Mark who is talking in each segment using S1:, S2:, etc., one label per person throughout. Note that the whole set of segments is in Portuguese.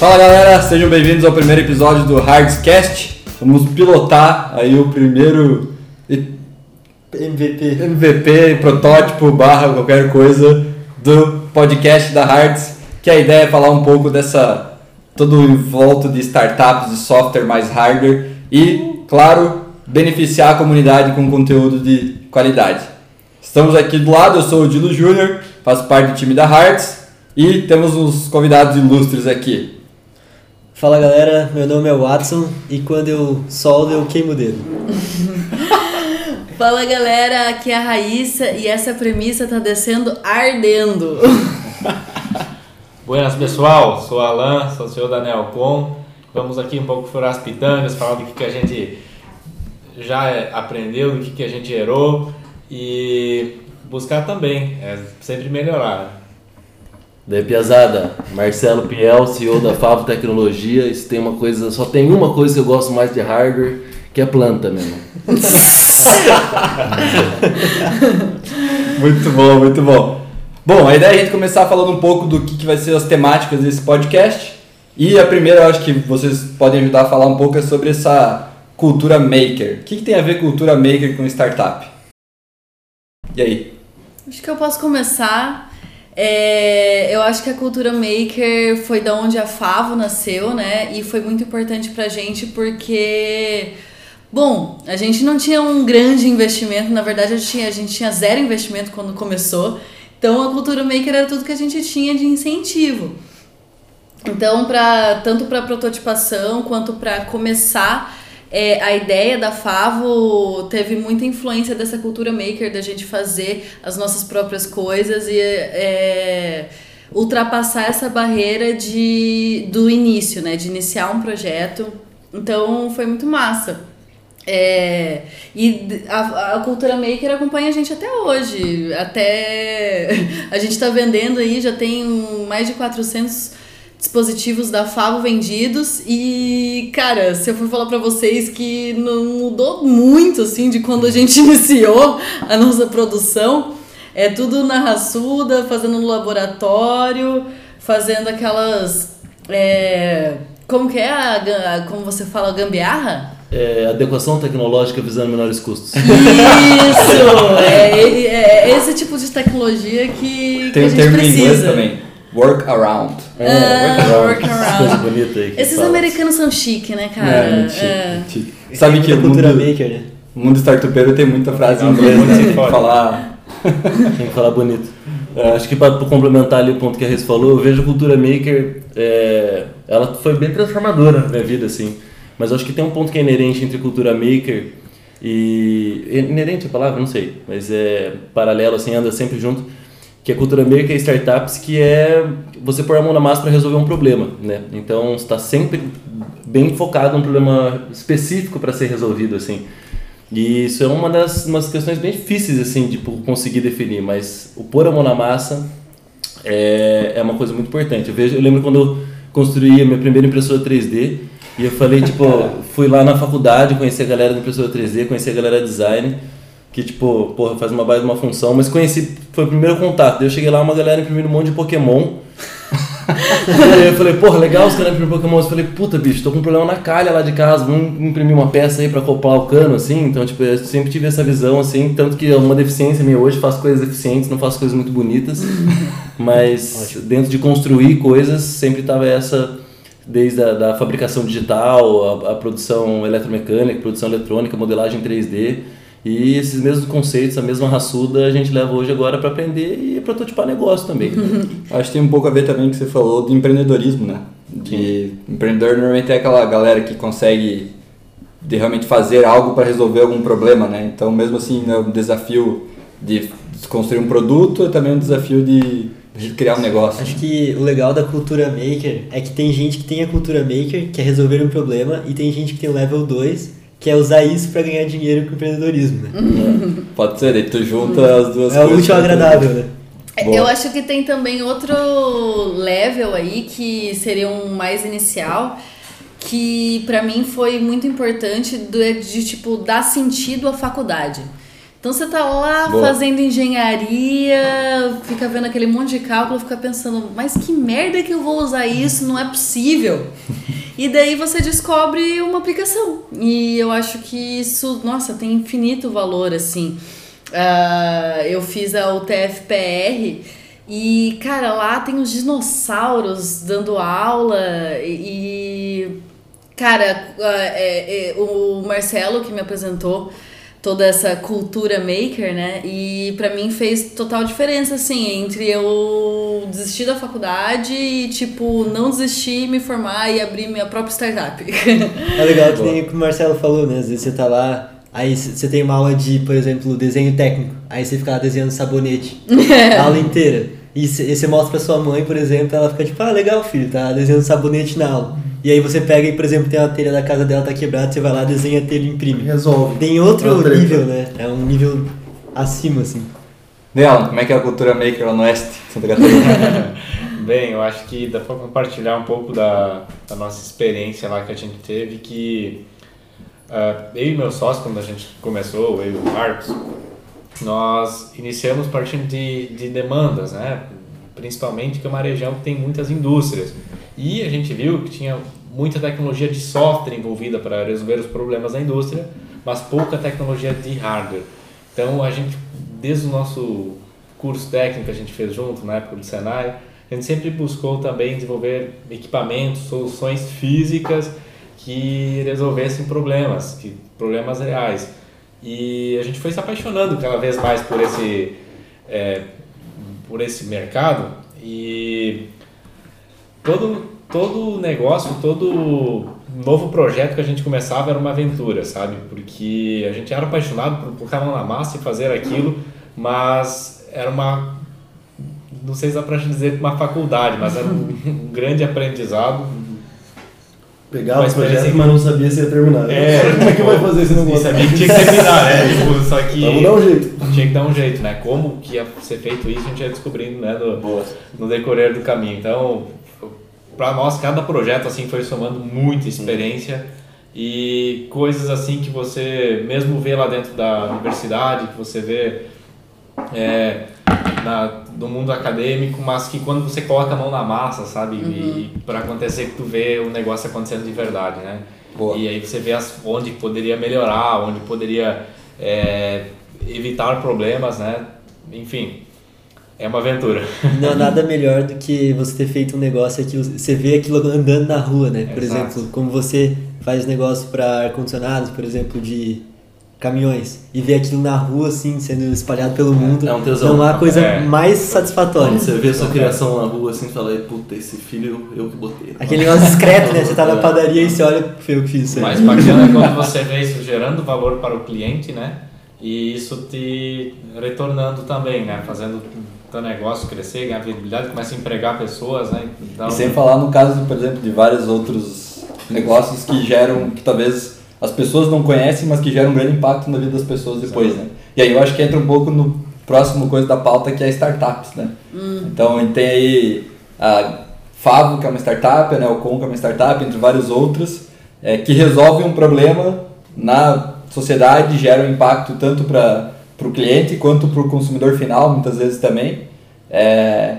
S1: Fala galera, sejam bem-vindos ao primeiro episódio do Hardscast. Vamos pilotar aí o primeiro
S2: MVP.
S1: MVP, protótipo, barra, qualquer coisa do podcast da Hards, que a ideia é falar um pouco dessa todo em volta de startups de software mais hardware e, claro, beneficiar a comunidade com conteúdo de qualidade. Estamos aqui do lado, eu sou o Dilo Júnior, faço parte do time da Hards e temos uns convidados ilustres aqui.
S2: Fala galera, meu nome é Watson e quando eu soldo eu queimo o dedo.
S3: Fala galera, aqui é a Raíssa e essa premissa tá descendo ardendo.
S4: Buenas pessoal, sou Alan, sou o senhor da Neocom. Vamos aqui um pouco furar as pitangas, falar do que, que a gente já aprendeu, do que, que a gente errou e buscar também, é sempre melhorar.
S5: Daí, Piazada, Marcelo Piel, CEO da Favo Tecnologia. Isso tem uma coisa, só tem uma coisa que eu gosto mais de hardware, que é planta mesmo.
S1: muito bom, muito bom. Bom, a ideia é a gente começar falando um pouco do que, que vai ser as temáticas desse podcast. E a primeira, eu acho que vocês podem ajudar a falar um pouco é sobre essa cultura maker. O que, que tem a ver cultura maker com startup? E aí?
S3: Acho que eu posso começar. É, eu acho que a cultura maker foi da onde a Favo nasceu, né? E foi muito importante pra gente porque, bom, a gente não tinha um grande investimento, na verdade a gente tinha, a gente tinha zero investimento quando começou. Então a cultura maker era tudo que a gente tinha de incentivo. Então, pra, tanto para prototipação quanto para começar é, a ideia da Favo teve muita influência dessa cultura maker, da gente fazer as nossas próprias coisas e é, ultrapassar essa barreira de, do início, né? De iniciar um projeto. Então foi muito massa. É, e a, a cultura maker acompanha a gente até hoje. Até a gente está vendendo aí, já tem mais de 400 dispositivos da Favo vendidos e, cara, se eu for falar para vocês que não mudou muito, assim, de quando a gente iniciou a nossa produção, é tudo na raçuda, fazendo no laboratório, fazendo aquelas... É, como que é, a, a, como você fala, gambiarra?
S5: É, adequação tecnológica visando menores custos.
S3: Isso! é, é, é, esse tipo de tecnologia que,
S1: Tem
S3: que a
S1: um
S3: gente
S1: termo
S3: precisa.
S1: em inglês também. Workaround.
S3: É,
S5: Ah,
S3: workaround.
S5: Bonita aí.
S3: Esses
S5: fala.
S3: americanos são chique, né, cara?
S1: É, muito chique,
S3: É.
S1: chique. Sabe que o
S2: cultura
S1: mundo,
S2: maker, né?
S1: o mundo startupeiro tem muita frase em inglês, né? Tem que falar...
S5: Tem que falar bonito. É, acho que para complementar ali o ponto que a Reis falou, eu vejo a cultura maker, é, ela foi bem transformadora na minha vida, assim. Mas acho que tem um ponto que é inerente entre cultura maker e... Inerente é a palavra? Não sei. Mas é paralelo, assim, anda sempre junto. Que a cultura maker é startups, que é você pôr a mão na massa para resolver um problema, né? Então, está sempre bem focado num problema específico para ser resolvido, assim. E isso é uma das umas questões bem difíceis assim de conseguir definir, mas o pôr a mão na massa é, é uma coisa muito importante. Eu, vejo, eu lembro quando eu construí a minha primeira impressora 3D e eu falei, tipo, fui lá na faculdade, conheci a galera da impressora 3D, conheci a galera de design, que tipo, porra, faz uma base uma função, mas conheci, foi o primeiro contato. Daí eu cheguei lá, uma galera imprimindo um monte de Pokémon. E aí eu falei, porra, legal os caras imprimem Pokémon. Eu falei, puta, bicho, tô com um problema na calha lá de casa, vamos imprimir uma peça aí pra acoplar o cano, assim. Então, tipo, eu sempre tive essa visão, assim, tanto que é uma deficiência minha hoje, faço coisas eficientes, não faço coisas muito bonitas. Mas dentro de construir coisas, sempre tava essa, desde a da fabricação digital, a, a produção eletromecânica, produção eletrônica, modelagem 3D. E esses mesmos conceitos, a mesma raçuda, a gente leva hoje agora para aprender e prototipar negócio também.
S1: Acho que tem um pouco a ver também com o que você falou do empreendedorismo, né? De empreendedor normalmente é aquela galera que consegue de realmente fazer algo para resolver algum problema, né? Então, mesmo assim, é um desafio de construir um produto, é também um desafio de, de criar um negócio.
S2: Acho que o legal da cultura maker é que tem gente que tem a cultura maker, que é resolver um problema, e tem gente que tem o level 2, que é usar isso para ganhar dinheiro com o empreendedorismo, né?
S1: Pode ser, daí tu junta as duas
S2: É o
S1: coisas.
S2: útil ao agradável, né?
S1: Boa.
S3: Eu acho que tem também outro level aí que seria um mais inicial, que pra mim foi muito importante do- de tipo dar sentido à faculdade. Então você tá lá
S1: Boa.
S3: fazendo engenharia, fica vendo aquele monte de cálculo, fica pensando, mas que merda que eu vou usar isso? Não é possível. E daí você descobre uma aplicação. E eu acho que isso, nossa, tem infinito valor, assim. Ah, eu fiz a UTFPR e, cara, lá tem os dinossauros dando aula e. Cara, ah, é- é, o Marcelo que me apresentou toda essa cultura maker, né? E pra mim fez total diferença, assim, entre eu desistir da faculdade e, tipo, não desistir, me formar e abrir minha própria startup.
S2: É legal que nem o que o Marcelo falou, né? Às vezes você tá lá, aí você tem uma aula de, por exemplo, desenho técnico, aí você fica lá desenhando sabonete, a aula inteira. E e você mostra pra sua mãe, por exemplo, ela fica tipo, ah, legal, filho, tá desenhando sabonete na aula. E aí você pega e, por exemplo, tem uma telha da casa dela, tá quebrada, você vai lá, desenha a telha e imprime.
S6: Resolve.
S2: Tem outro
S6: É uma treta.
S2: nível, né? É um nível acima, assim.
S1: Neon, como é que é a cultura maker lá no Oeste, Santa Catarina?
S4: Bem, eu acho que dá para compartilhar um pouco da, da nossa experiência lá que a gente teve, que ah, eu e meu sócio, quando a gente começou, eu e o Marcos, nós iniciamos partindo de, de demandas, né? principalmente que é uma região que tem muitas indústrias. E a gente viu que tinha muita tecnologia de software envolvida para resolver os problemas da indústria, mas pouca tecnologia de hardware. Então a gente, desde o nosso curso técnico que a gente fez junto na época do Senai, a gente sempre buscou também desenvolver equipamentos, soluções físicas que resolvessem problemas, que problemas reais. E a gente foi se apaixonando cada vez mais por esse é, por esse mercado e todo todo negócio, todo novo projeto que a gente começava era uma aventura, sabe? Porque a gente era apaixonado por colocar a mão na massa e fazer aquilo, mas era uma não sei se dá pra dizer uma faculdade, mas era um, um grande aprendizado.
S6: Pegava
S4: Uma
S6: o projeto,
S4: experiência-
S6: mas não sabia se ia terminar.
S4: É.
S6: Como é que vai fazer se não gostar?
S4: sabia que tinha que terminar, né? Tipo, só que
S6: Vamos dar um jeito.
S4: tinha que dar um jeito, né? Como que ia ser feito isso, a gente ia descobrindo, né? No, no decorrer do caminho. Então, para nós, cada projeto assim foi somando muita experiência e coisas assim que você mesmo vê lá dentro da universidade, que você vê é, na, no mundo acadêmico, mas que quando você coloca a mão na massa, sabe? E para acontecer que tu vê o negócio acontecendo de verdade, né?
S1: Boa.
S4: E aí você vê as, onde poderia melhorar, onde poderia é, evitar problemas, né? Enfim, é uma aventura.
S2: Não há nada melhor do que você ter feito um negócio que você vê aquilo andando na rua, né? Por
S4: Exato.
S2: exemplo, como você faz negócio para ar-condicionados, por exemplo, de caminhões, e vê aquilo na rua, assim, sendo espalhado pelo mundo.
S5: é um tesão.
S2: Não há coisa
S4: É.
S2: mais satisfatória.
S5: Quando você vê sua criação na rua assim, fala, puta, esse filho eu que botei.
S2: Aquele negócio discreto, né? Você tá na padaria e você olha, foi eu que fiz isso aí.
S4: Mais bacana é quando você vê isso gerando valor para o cliente, né? E isso te retornando também, né? Fazendo teu negócio crescer, ganhar visibilidade, começa a empregar pessoas, né? Então,
S1: E sem falar no caso, por exemplo, de vários outros negócios que geram, que talvez as pessoas não conhecem, mas que geram um grande impacto na vida das pessoas depois, né? E aí eu acho que entra um pouco no próximo coisa da pauta que é startups, né? Então a gente tem aí a Favo, que é uma startup, a Neocon, que é uma startup, entre vários outros, é, que resolve um problema na sociedade, gera um impacto tanto para o cliente quanto para o consumidor final, muitas vezes também. É,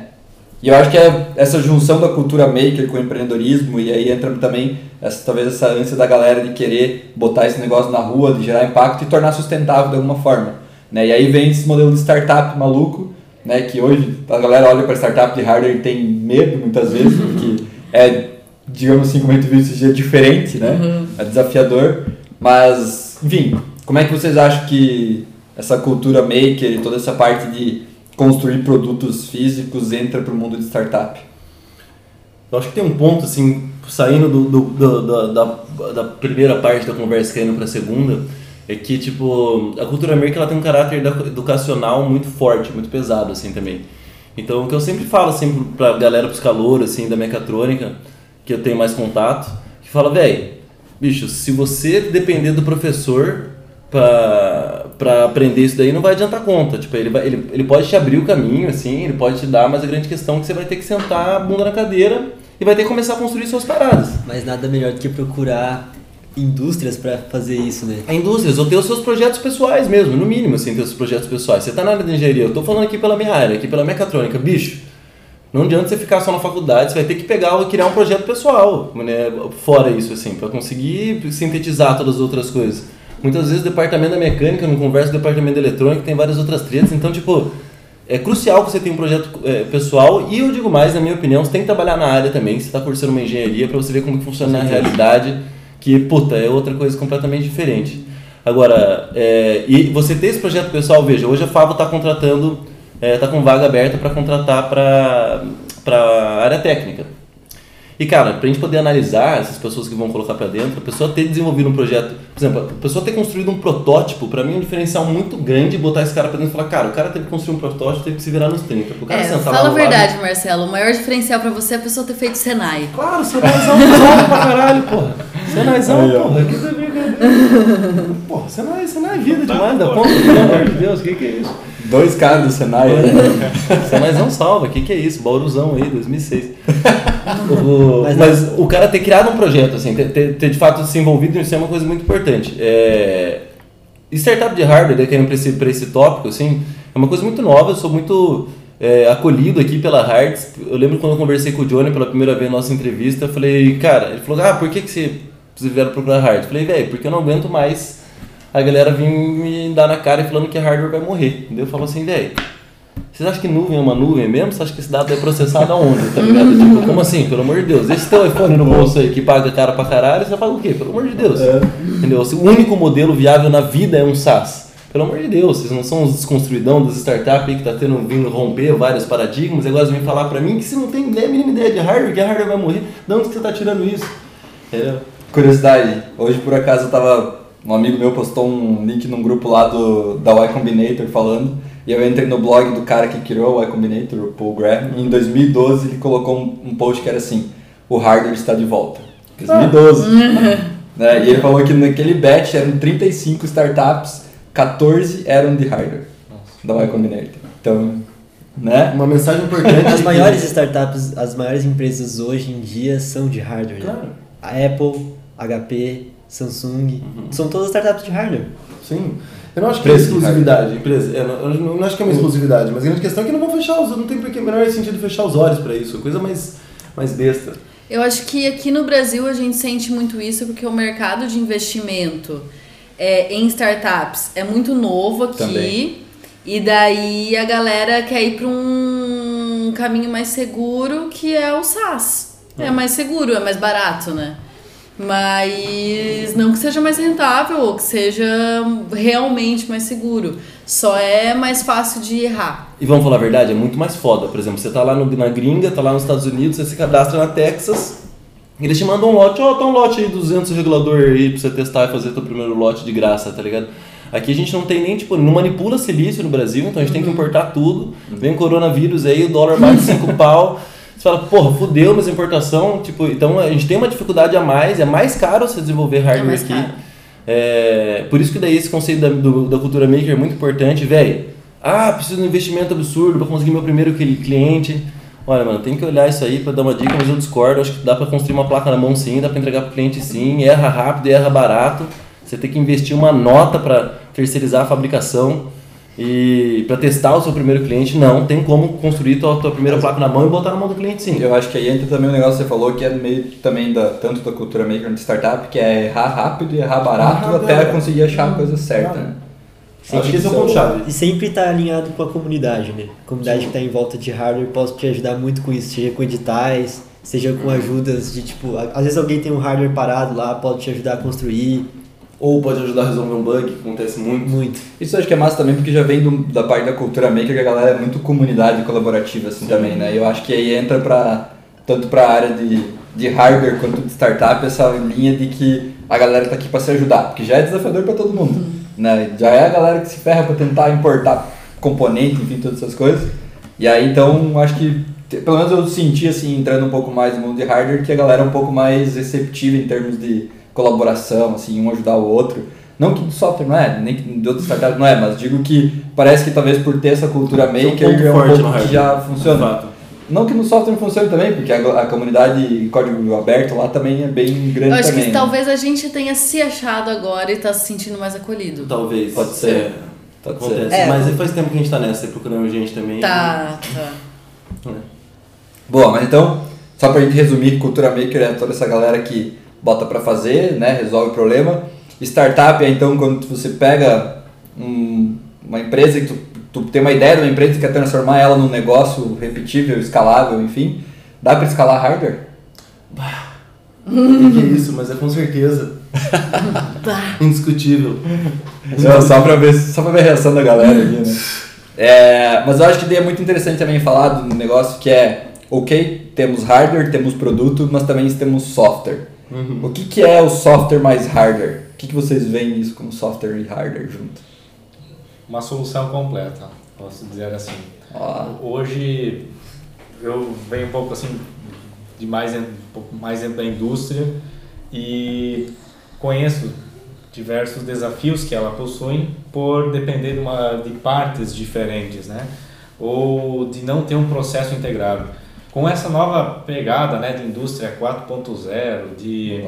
S1: e eu acho que é essa junção da cultura maker com o empreendedorismo, e aí entra também essa, talvez essa ânsia da galera de querer botar esse negócio na rua, de gerar impacto e tornar sustentável de alguma forma. Né? E aí vem esse modelo de startup maluco, né? que hoje a galera olha para startup de hardware e tem medo muitas vezes, porque é, digamos assim, como a gente viu esse dia, diferente, né? é desafiador. Mas, enfim, como é que vocês acham que essa cultura maker e toda essa parte de construir produtos físicos entra para o mundo de startup?
S5: Eu acho que tem um ponto, assim, saindo do, do- do- da, da, da primeira parte da conversa e indo pra segunda, é que, tipo, a cultura maker ela tem um caráter edu- educacional muito forte, muito pesado, assim, também. Então, o que eu sempre falo, assim, pra galera, pros calouros, assim, da mecatrônica, que eu tenho mais contato, que fala, velho, bicho, se você depender do professor pra, pra aprender isso daí, não vai adiantar conta. Tipo, ele, vai, ele, ele pode te abrir o caminho, assim, ele pode te dar, mas a grande questão é que você vai ter que sentar a bunda na cadeira e vai ter que começar a construir suas paradas.
S2: Mas nada melhor do que procurar indústrias pra fazer isso, né?
S5: A indústrias, ou ter os seus projetos pessoais mesmo, no mínimo, assim, ter os seus projetos pessoais. Você tá na área de engenharia, eu tô falando aqui pela minha área, aqui pela mecatrônica, bicho. Não adianta você ficar só na faculdade, você vai ter que pegar e criar um projeto pessoal, né, fora isso, assim, para conseguir sintetizar todas as outras coisas. Muitas vezes o departamento da mecânica não conversa com o departamento da eletrônica, tem várias outras tretas, então, tipo, é crucial que você tenha um projeto é, pessoal e eu digo mais, na minha opinião, você tem que trabalhar na área também, você está cursando uma engenharia para você ver como que funciona na realidade, que, puta, é outra coisa completamente diferente. Agora, é, e você ter esse projeto pessoal, veja, hoje a Favo está contratando, está com vaga aberta para contratar para a área técnica. E cara, pra gente poder analisar essas pessoas que vão colocar para dentro, a pessoa ter desenvolvido um projeto, por exemplo, a pessoa ter construído um protótipo, para mim é um diferencial muito grande botar esse cara pra dentro e falar, cara, o cara teve que construir um protótipo, teve que se virar nos 30. O cara
S3: É,
S5: sentar
S3: fala
S5: lá
S3: a verdade,
S5: lado-
S3: Marcelo. O maior diferencial pra você é a pessoa ter feito Senai.
S5: Claro, Senaizão é pra caralho, porra. Senaizão,
S1: Aí,
S5: porra, que tá brincadeira. Porra, Senai, Senai é vida demais, dá conta, pelo amor de Deus, o que que é isso?
S1: Dois caras do Senai.
S5: Senaizão salva, o que que é isso? Bauruzão aí, 2006. o,
S2: Mas-
S5: mas, o cara ter criado um projeto, assim, ter, ter, ter de fato se envolvido nisso é uma coisa muito importante. É, startup de hardware, né, querendo para esse, pra esse tópico, assim, é uma coisa muito nova, eu sou muito é, acolhido aqui pela Hards. Eu lembro quando eu conversei com o Johnny pela primeira vez na nossa entrevista, eu falei, cara, ele falou, ah, por que, que você, vocês vieram procurar Hards? Eu falei, velho, porque eu não aguento mais a galera vir me dar na cara e falando que hardware vai morrer. Entendeu? Eu falo assim, velho, vocês acham que nuvem é uma nuvem mesmo? Você acha que esse dado é processado aonde? Tá ligado? tipo, como assim? Pelo amor de Deus. Esse teu iPhone no bolso aí que paga cara pra caralho, você paga o quê? Pelo amor de Deus. Entendeu? Se o único modelo viável na vida é um SaaS. Pelo amor de Deus, vocês não são os desconstruidão das startups aí que tá tendo vindo romper vários paradigmas e agora você vem falar pra mim que você não tem nem a mínima ideia de hardware, que a hardware vai morrer. De onde que você tá tirando isso? Entendeu?
S1: Curiosidade, hoje por acaso eu tava. Um amigo meu postou um link num grupo lá do, da Y Combinator falando. E eu entrei no blog do cara que criou o Y Combinator, o Paul Graham, e em 2012 ele colocou um, um post que era assim: O hardware está de volta. 2012. né? E ele falou que naquele batch eram 35 startups, 14 eram de hardware da Y Combinator. Então, né?
S5: Uma mensagem importante.
S2: As maiores startups, as maiores empresas hoje em dia são de hardware. né?
S5: Claro.
S2: A Apple, HP, Samsung, são todas startups de hardware.
S5: Sim. Eu não acho que é exclusividade. Empresa, eu, não, eu não- não acho que é uma exclusividade, mas a grande questão é que não vão fechar os não tem porque menor sentido fechar os olhos pra isso. Coisa mais, mais besta.
S3: Eu acho que aqui no Brasil a gente sente muito isso porque o mercado de investimento é, em startups é muito novo aqui.
S1: Também.
S3: E daí a galera quer ir para um caminho mais seguro que é o SaaS. É mais seguro, é mais barato, né? Mas não que seja mais rentável ou que seja realmente mais seguro. Só é mais fácil de errar.
S5: E vamos falar a verdade, é muito mais foda. Por exemplo, você tá lá no, na gringa, tá lá nos Estados Unidos, você se cadastra na Texas, e eles te mandam um lote, ó, tá um lote aí, 200 regulador aí pra você testar e fazer teu primeiro lote de graça, tá ligado? Aqui a gente não tem nem, tipo, não manipula silício no Brasil, então a gente tem que importar tudo. Vem o coronavírus aí, o dólar bate 5 pau. Você fala, porra, fudeu, mas importação, tipo, então a gente tem uma dificuldade a mais, é mais caro você desenvolver hardware
S3: mais
S5: aqui. É, por isso que daí esse conceito da, do- da cultura maker é muito importante, velho. Ah, preciso de um investimento absurdo para conseguir meu primeiro cli- cliente. Olha, mano, tem que olhar isso aí para dar uma dica, mas eu discordo. Acho que dá para construir uma placa na mão sim, dá para entregar pro cliente sim, erra rápido, erra barato. Você tem que investir uma nota para terceirizar a fabricação e para testar o seu primeiro cliente. Não, tem como construir tua, tua primeira placa na mão e botar na mão do cliente sim.
S1: Eu acho que aí entra também um negócio que você falou que é meio também da, tanto da cultura maker de startup, que é errar rápido e errar barato
S5: Errar
S1: até
S5: rápido.
S1: conseguir achar a coisa certa. Né?
S5: Acho que esse é o ponto-chave.
S2: E sempre tá alinhado com a comunidade, né? A comunidade que tá em volta de hardware pode te ajudar muito com isso, seja com editais, seja com ajudas de tipo, às vezes alguém tem um hardware parado lá, pode te ajudar a construir
S5: Ou pode ajudar a resolver um bug, que acontece muito.
S2: muito.
S1: Isso eu acho que é massa também porque já vem do- da parte da cultura maker que a galera é muito comunidade colaborativa assim também, né? Eu acho que aí entra pra, tanto para a área de, de hardware quanto de startup essa linha de que a galera tá aqui para se ajudar, porque já é desafiador para todo mundo, né? Já é a galera que se ferra para tentar importar componente, enfim, todas essas coisas. E aí então acho que pelo menos eu senti assim entrando um pouco mais no mundo de hardware que a galera é um pouco mais receptiva em termos de colaboração, assim, um ajudar o outro. Não que do software não é, nem que de outras startups não é, mas digo que parece que talvez por ter essa cultura
S5: um
S1: maker
S5: ponto
S1: é um pouco que já funciona.
S5: Fato.
S1: Não que no software não funcione também, porque a, a comunidade código aberto lá também é bem grande
S3: Eu acho
S1: também.
S3: que
S1: né?
S3: talvez a gente tenha se achado agora e tá se sentindo mais acolhido.
S5: Talvez.
S1: Pode ser.
S5: É,
S1: Pode
S5: acontece.
S1: ser.
S3: É,
S5: Mas faz tempo que a gente tá nessa, procurando gente também.
S3: Tá, tá.
S1: Boa, mas então, só pra gente resumir, cultura maker é toda essa galera que bota pra fazer, né, resolve o problema. Startup é então quando você pega um- uma empresa que tu, tu tem uma ideia de uma empresa e quer transformar ela num negócio repetível, escalável, enfim. Dá pra escalar hardware?
S5: O que, que é isso? Mas é com certeza. Indiscutível.
S1: Não, só pra ver, só pra ver a reação da galera aqui, né? É, mas eu acho que daí é muito interessante também falar do negócio que é, ok, temos hardware, temos produto, mas também temos software.
S5: Uhum.
S1: O que, que é o software mais hardware? O que, que vocês veem isso como software e hardware junto?
S4: Uma solução completa, posso dizer assim.
S1: Ó,
S4: Hoje eu venho um pouco assim de mais um mais dentro da indústria e conheço diversos desafios que ela possui por depender de, uma, de partes diferentes, né? Ou de não ter um processo integrado. Com essa nova pegada, né, de indústria 4.0, de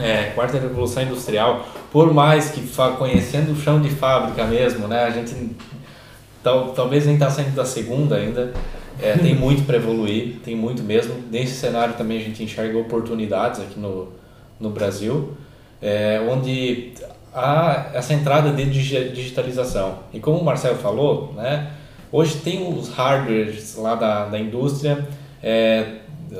S4: é, quarta revolução industrial, por mais que conhecendo o chão de fábrica mesmo, né, a gente tal, talvez nem está saindo da segunda ainda, é, tem muito para evoluir, tem muito mesmo. Nesse cenário também a gente enxerga oportunidades aqui no, no Brasil, é, onde há essa entrada de digi- digitalização. E como o Marcelo falou, né, hoje tem os hardwares lá da, da indústria, é,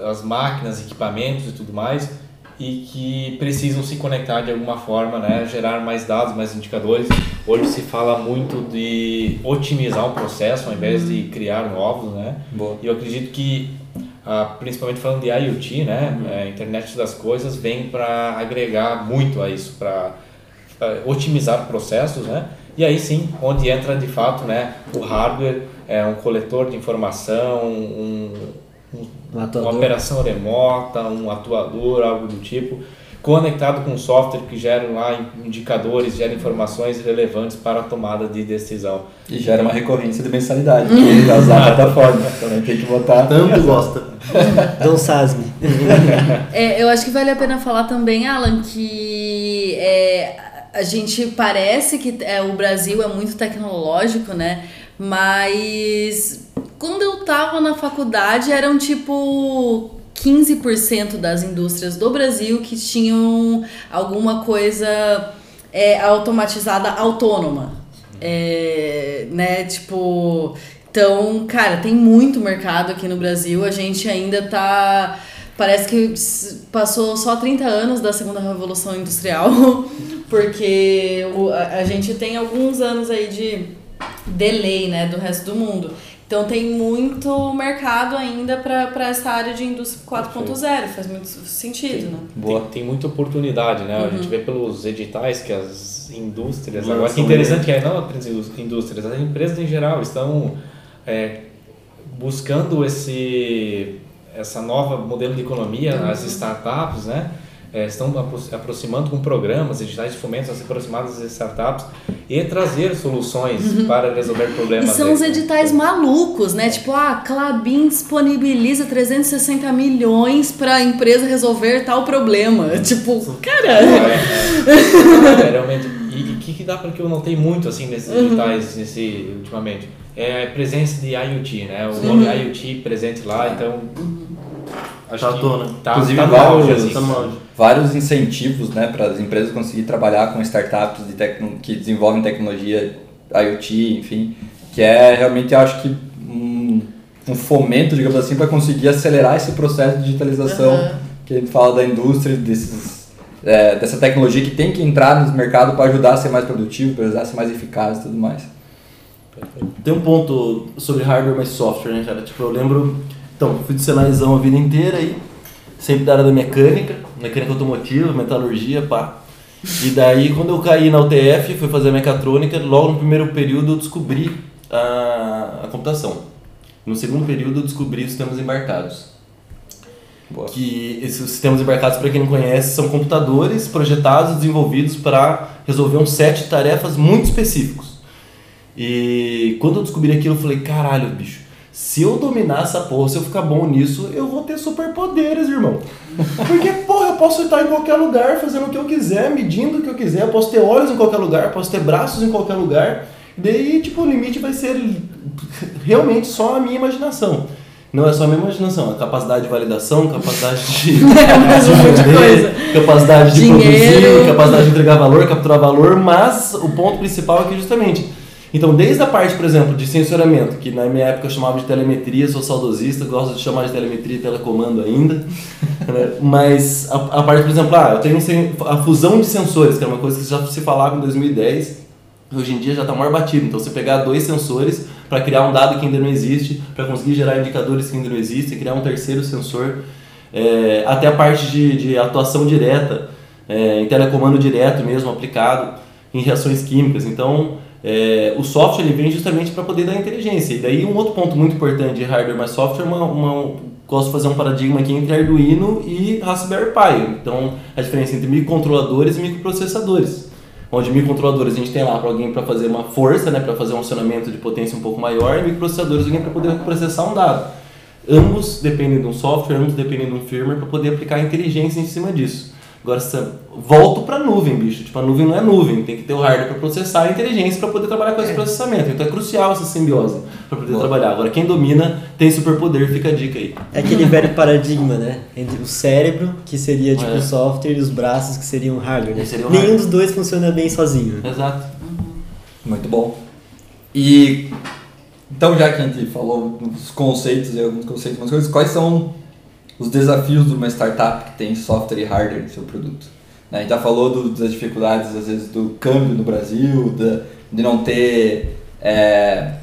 S4: as máquinas, equipamentos e tudo mais, e que precisam se conectar de alguma forma, né, gerar mais dados, mais indicadores. Hoje se fala muito de otimizar um processo ao invés de criar novos, né?
S1: boa.
S4: E eu acredito que, ah, principalmente falando de IoT, né, é, internet das coisas, vem para agregar muito a isso, para otimizar processos, né? E aí sim, onde entra de fato, né, o hardware, é um coletor de informação, um, um-
S2: Um
S4: uma operação remota, um atuador, algo do tipo, conectado com um software que gera lá indicadores, gera informações relevantes para a tomada de decisão.
S1: E gera uma recorrência de mensalidade, porque vai usar a plataforma. Também tem que botar.
S5: Tanto gosta.
S2: Dom Sasme.
S3: É, eu acho que vale a pena falar também, Alan, que é, a gente parece que é, o Brasil é muito tecnológico, né? Mas quando eu tava na faculdade eram tipo 15% das indústrias do Brasil que tinham alguma coisa é, automatizada autônoma. É, né, tipo. Então, cara, tem muito mercado aqui no Brasil. A gente ainda tá. Parece que passou só 30 anos da segunda revolução industrial, porque a, a gente tem alguns anos aí de delay, né, do resto do mundo. Então tem muito mercado ainda para essa área de indústria 4.0, faz muito sentido, né?
S1: Boa.
S4: Tem, tem muita oportunidade, né? A
S3: Uhum.
S4: gente vê pelos editais que as indústrias,
S5: Lançam
S4: agora que interessante que é não apenas as indústrias, as empresas em geral estão é, buscando esse essa nova modelo de economia,
S3: Uhum.
S4: as startups, né? É, estão se aproximando com programas, editais de fomento, a se aproximar das startups e trazer soluções para resolver
S3: Uhum. E
S4: problemas.
S3: são os
S4: né?
S3: editais malucos, né? Tipo, ah, Clabin disponibiliza 360 milhões pra empresa resolver tal problema. Tipo, cara.
S4: É, é, realmente. E o que, que dá para que eu notei muito assim nesses
S3: Uhum.
S4: digitais nesse, ultimamente? É a presença de IoT, né? O nome IoT presente lá, então. Acho
S5: Tá à
S4: que
S5: tona.
S4: Tá,
S1: Inclusive,
S4: tá no
S1: vários-
S4: auge, assim.
S5: Tá no auge.
S1: vários incentivos né, para as empresas conseguir trabalhar com startups de tecno, que desenvolvem tecnologia IoT, enfim, que é realmente, eu acho que um, um fomento, digamos assim, para conseguir acelerar esse processo de digitalização
S3: Aham.
S1: que a gente fala da indústria, desses, é, dessa tecnologia que tem que entrar no mercado para ajudar a ser mais produtivo, para ajudar a ser mais eficaz e tudo mais.
S5: Tem um ponto sobre hardware mais software, né, cara? Tipo, eu lembro. Então, fui de cenarizão a vida inteira e sempre da área da mecânica, mecânica automotiva, metalurgia, pá. E daí, quando eu caí na UTF, fui fazer mecatrônica, logo no primeiro período eu descobri a, a computação. No segundo período eu descobri os sistemas embarcados.
S1: Boa.
S5: Que esses sistemas embarcados, para quem não conhece, são computadores projetados e desenvolvidos para resolver um set de tarefas muito específicos. E quando eu descobri aquilo, eu falei, caralho, bicho, Se eu dominar essa porra, se eu ficar bom nisso, eu vou ter superpoderes, irmão. Porque, porra, eu posso estar em qualquer lugar, fazendo o que eu quiser, medindo o que eu quiser, eu posso ter olhos em qualquer lugar, posso ter braços em qualquer lugar. Daí, tipo, o limite vai ser realmente só a minha imaginação. Não é só a minha imaginação, é capacidade de validação, capacidade de,
S3: É um monte de coisa.
S5: capacidade de
S3: Dinheiro.
S5: produzir, capacidade de entregar valor, capturar valor, mas o ponto principal é que justamente. Então, desde a parte, por exemplo, de sensoramento, que na minha época eu chamava de telemetria, sou saudosista, gosto de chamar de telemetria e telecomando ainda, né? mas a, a parte, por exemplo, ah, eu tenho a fusão de sensores, que é uma coisa que já se falava em 2010, Hoje em dia já está maior batido. Então, você pegar dois sensores para criar um dado que ainda não existe, para conseguir gerar indicadores que ainda não existem, criar um terceiro sensor, é, até a parte de, de atuação direta, é, em telecomando direto mesmo, aplicado em reações químicas. Então, é, o software ele vem justamente para poder dar inteligência. E daí, um outro ponto muito importante de hardware mais software é uma, uma gosto de fazer um paradigma aqui entre Arduino e Raspberry Pi. Então, a diferença entre microcontroladores e microprocessadores onde microcontroladores a gente tem lá para alguém para fazer uma força, né, para fazer um acionamento de potência um pouco maior, e microprocessadores alguém para poder processar um dado. Ambos dependem de um software, ambos dependem de um firmware para poder aplicar inteligência em cima disso. Agora, volto para a nuvem, bicho. Tipo, a nuvem não é nuvem, tem que ter o hardware para processar a inteligência para poder trabalhar com esse processamento. Então é crucial essa simbiose para poder
S1: Boa.
S5: trabalhar. Agora, quem domina tem superpoder, fica a dica aí.
S2: É aquele velho paradigma, né? Entre o cérebro, que seria tipo
S5: É.
S2: o software, e os braços, que seriam hardware. Né?
S5: Seria
S2: Nenhum
S5: hardware.
S2: dos dois funciona bem sozinho.
S5: Exato.
S1: Muito bom. E então, já que a gente falou dos conceitos e alguns conceitos, algumas coisas, quais são os desafios de uma startup que tem software e hardware no seu produto? Né, A gente já falou do- das dificuldades, às vezes, do câmbio no Brasil, da- de não ter é,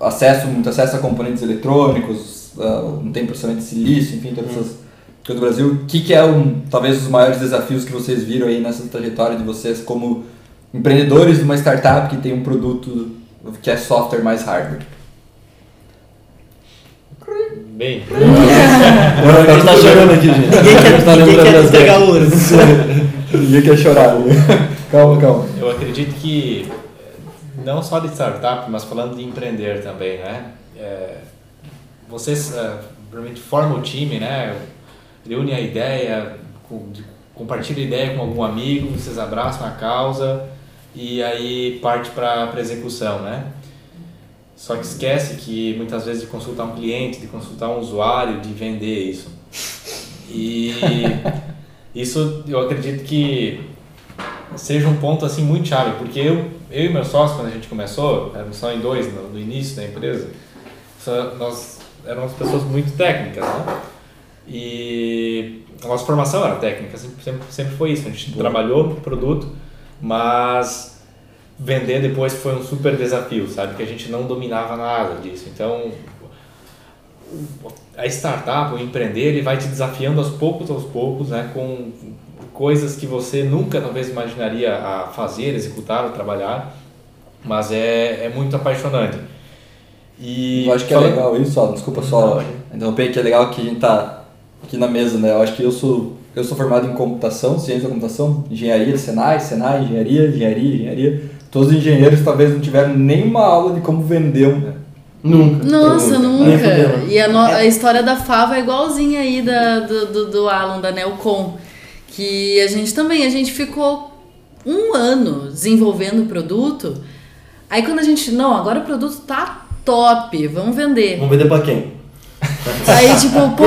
S1: acesso, muito acesso a componentes eletrônicos, ah, não tem processamento de silício, enfim, todas essas coisas do Brasil. O que, que é, um, talvez, os maiores desafios que vocês viram aí nessa trajetória de vocês como empreendedores de uma startup que tem um produto que é software mais hardware?
S4: Bem,
S5: A gente tá chorando aqui, gente.
S2: Ninguém
S5: A
S2: quer,
S5: tá
S2: ninguém quer entregar
S5: dicas.
S2: ouro.
S1: Ninguém quer chorar. calma, calma.
S4: eu acredito que eh, não só de startup, mas falando de empreender também, né? É, vocês eh, provavelmente formam o time, né? Reúnem a ideia, com- de- compartilham a ideia com algum amigo, vocês abraçam a causa e aí parte para a execução, né? Só que esquece que muitas vezes de consultar um cliente, de consultar um usuário, de vender isso. E isso eu acredito que seja um ponto assim muito chave, porque eu, eu e meu sócio, quando a gente começou, éramos só em dois no, no início da empresa, só- nós éramos pessoas muito técnicas, né? E a nossa formação era técnica, sempre, sempre, sempre foi isso. A gente trabalhou no produto, mas vender depois foi um super desafio, sabe? Que a gente não dominava nada disso. Então, a startup, o empreender, ele vai te desafiando aos poucos, aos poucos, né? Com coisas que você nunca talvez imaginaria a fazer, executar ou trabalhar, mas é, é muito apaixonante. E
S1: Eu acho que é
S4: falando-
S1: legal isso, ó, desculpa só interromper, que é legal que a gente tá aqui na mesa, né? Eu acho que eu sou, eu sou formado em computação, ciência da computação, engenharia, Senai, Senai, engenharia, engenharia, engenharia. Todos os engenheiros talvez não tiveram nenhuma aula de como vender um.
S5: Nunca.
S3: Nossa, nunca.
S5: fudendo.
S3: E a, no- a história da Fava é igualzinha aí da, do, do, do Alan, da Nelcom. Que a gente também, a gente ficou um ano desenvolvendo o produto. Aí quando a gente, não, agora o produto tá top, vamos vender.
S5: Vamos vender pra quem?
S3: Aí tipo, pô,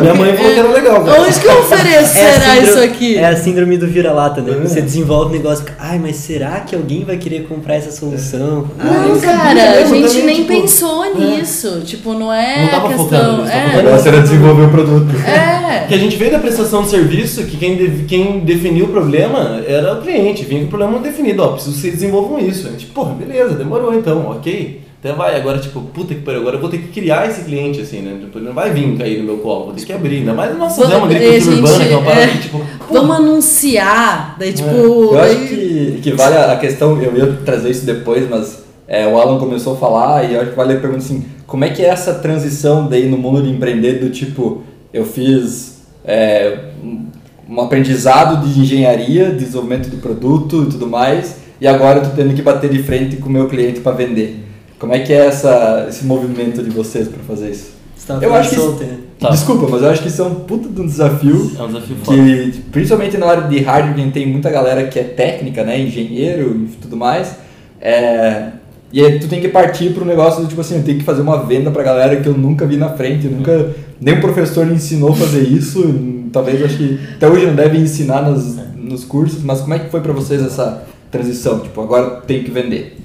S5: Minha mãe falou que era legal, cara.
S3: onde que eu ofereço
S2: É a
S3: será
S2: síndrome-
S3: isso aqui?
S2: É a síndrome do vira-lata, né?
S5: É.
S2: Você desenvolve um negócio e fica, ai, mas será que alguém vai querer comprar essa solução?
S3: Não,
S5: sabia
S3: cara, a gente
S5: também,
S3: nem
S5: tipo,
S3: pensou
S5: é.
S3: nisso. Tipo, não é
S5: Não tava
S3: questão.
S5: focando
S3: é,
S5: focando
S1: Agora será desenvolver o produto.
S3: é.
S5: Que a gente veio da prestação de serviço, que quem, de- quem definiu o problema era o cliente, vinha com o problema definido, ó, preciso que vocês desenvolvam isso. A gente, porra, beleza, demorou então, ok. Até vai, agora tipo, puta que pariu, agora eu vou ter que criar esse cliente assim, né? Tipo, ele não vai vir cair no meu colo, vou ter que abrir, ainda mais uma
S3: e a
S5: agricultura
S3: gente-
S5: urbana, que é uma parada
S3: é.
S5: que, tipo,
S3: Vamos anunciar. Daí, tipo.
S1: Eu acho
S3: daí-
S1: que, que vale a questão, eu ia trazer isso depois, mas é, o Alan começou a falar e eu acho que vale a pergunta assim, como é que é essa transição daí no mundo de empreender do tipo, eu fiz é, um- aprendizado de engenharia, desenvolvimento de produto e tudo mais, e agora eu tô tendo que bater de frente com o meu cliente para vender. Como é que é essa, esse movimento de vocês para fazer isso?
S2: Você
S1: Eu acho que?
S5: Tá.
S1: Desculpa, mas eu acho que isso é um puta de um desafio
S5: É um desafio foda.
S1: que, principalmente na área de hardware, que gente tem muita galera que é técnica, né, engenheiro e tudo mais, é, e aí tu tem que partir para um negócio do tipo assim, eu tenho que fazer uma venda pra galera que eu nunca vi na frente, eu nunca, nem o professor me ensinou a fazer isso, talvez acho que até hoje não deve ensinar nos, nos cursos, mas como é que foi para vocês essa transição? Tipo, agora tem que vender.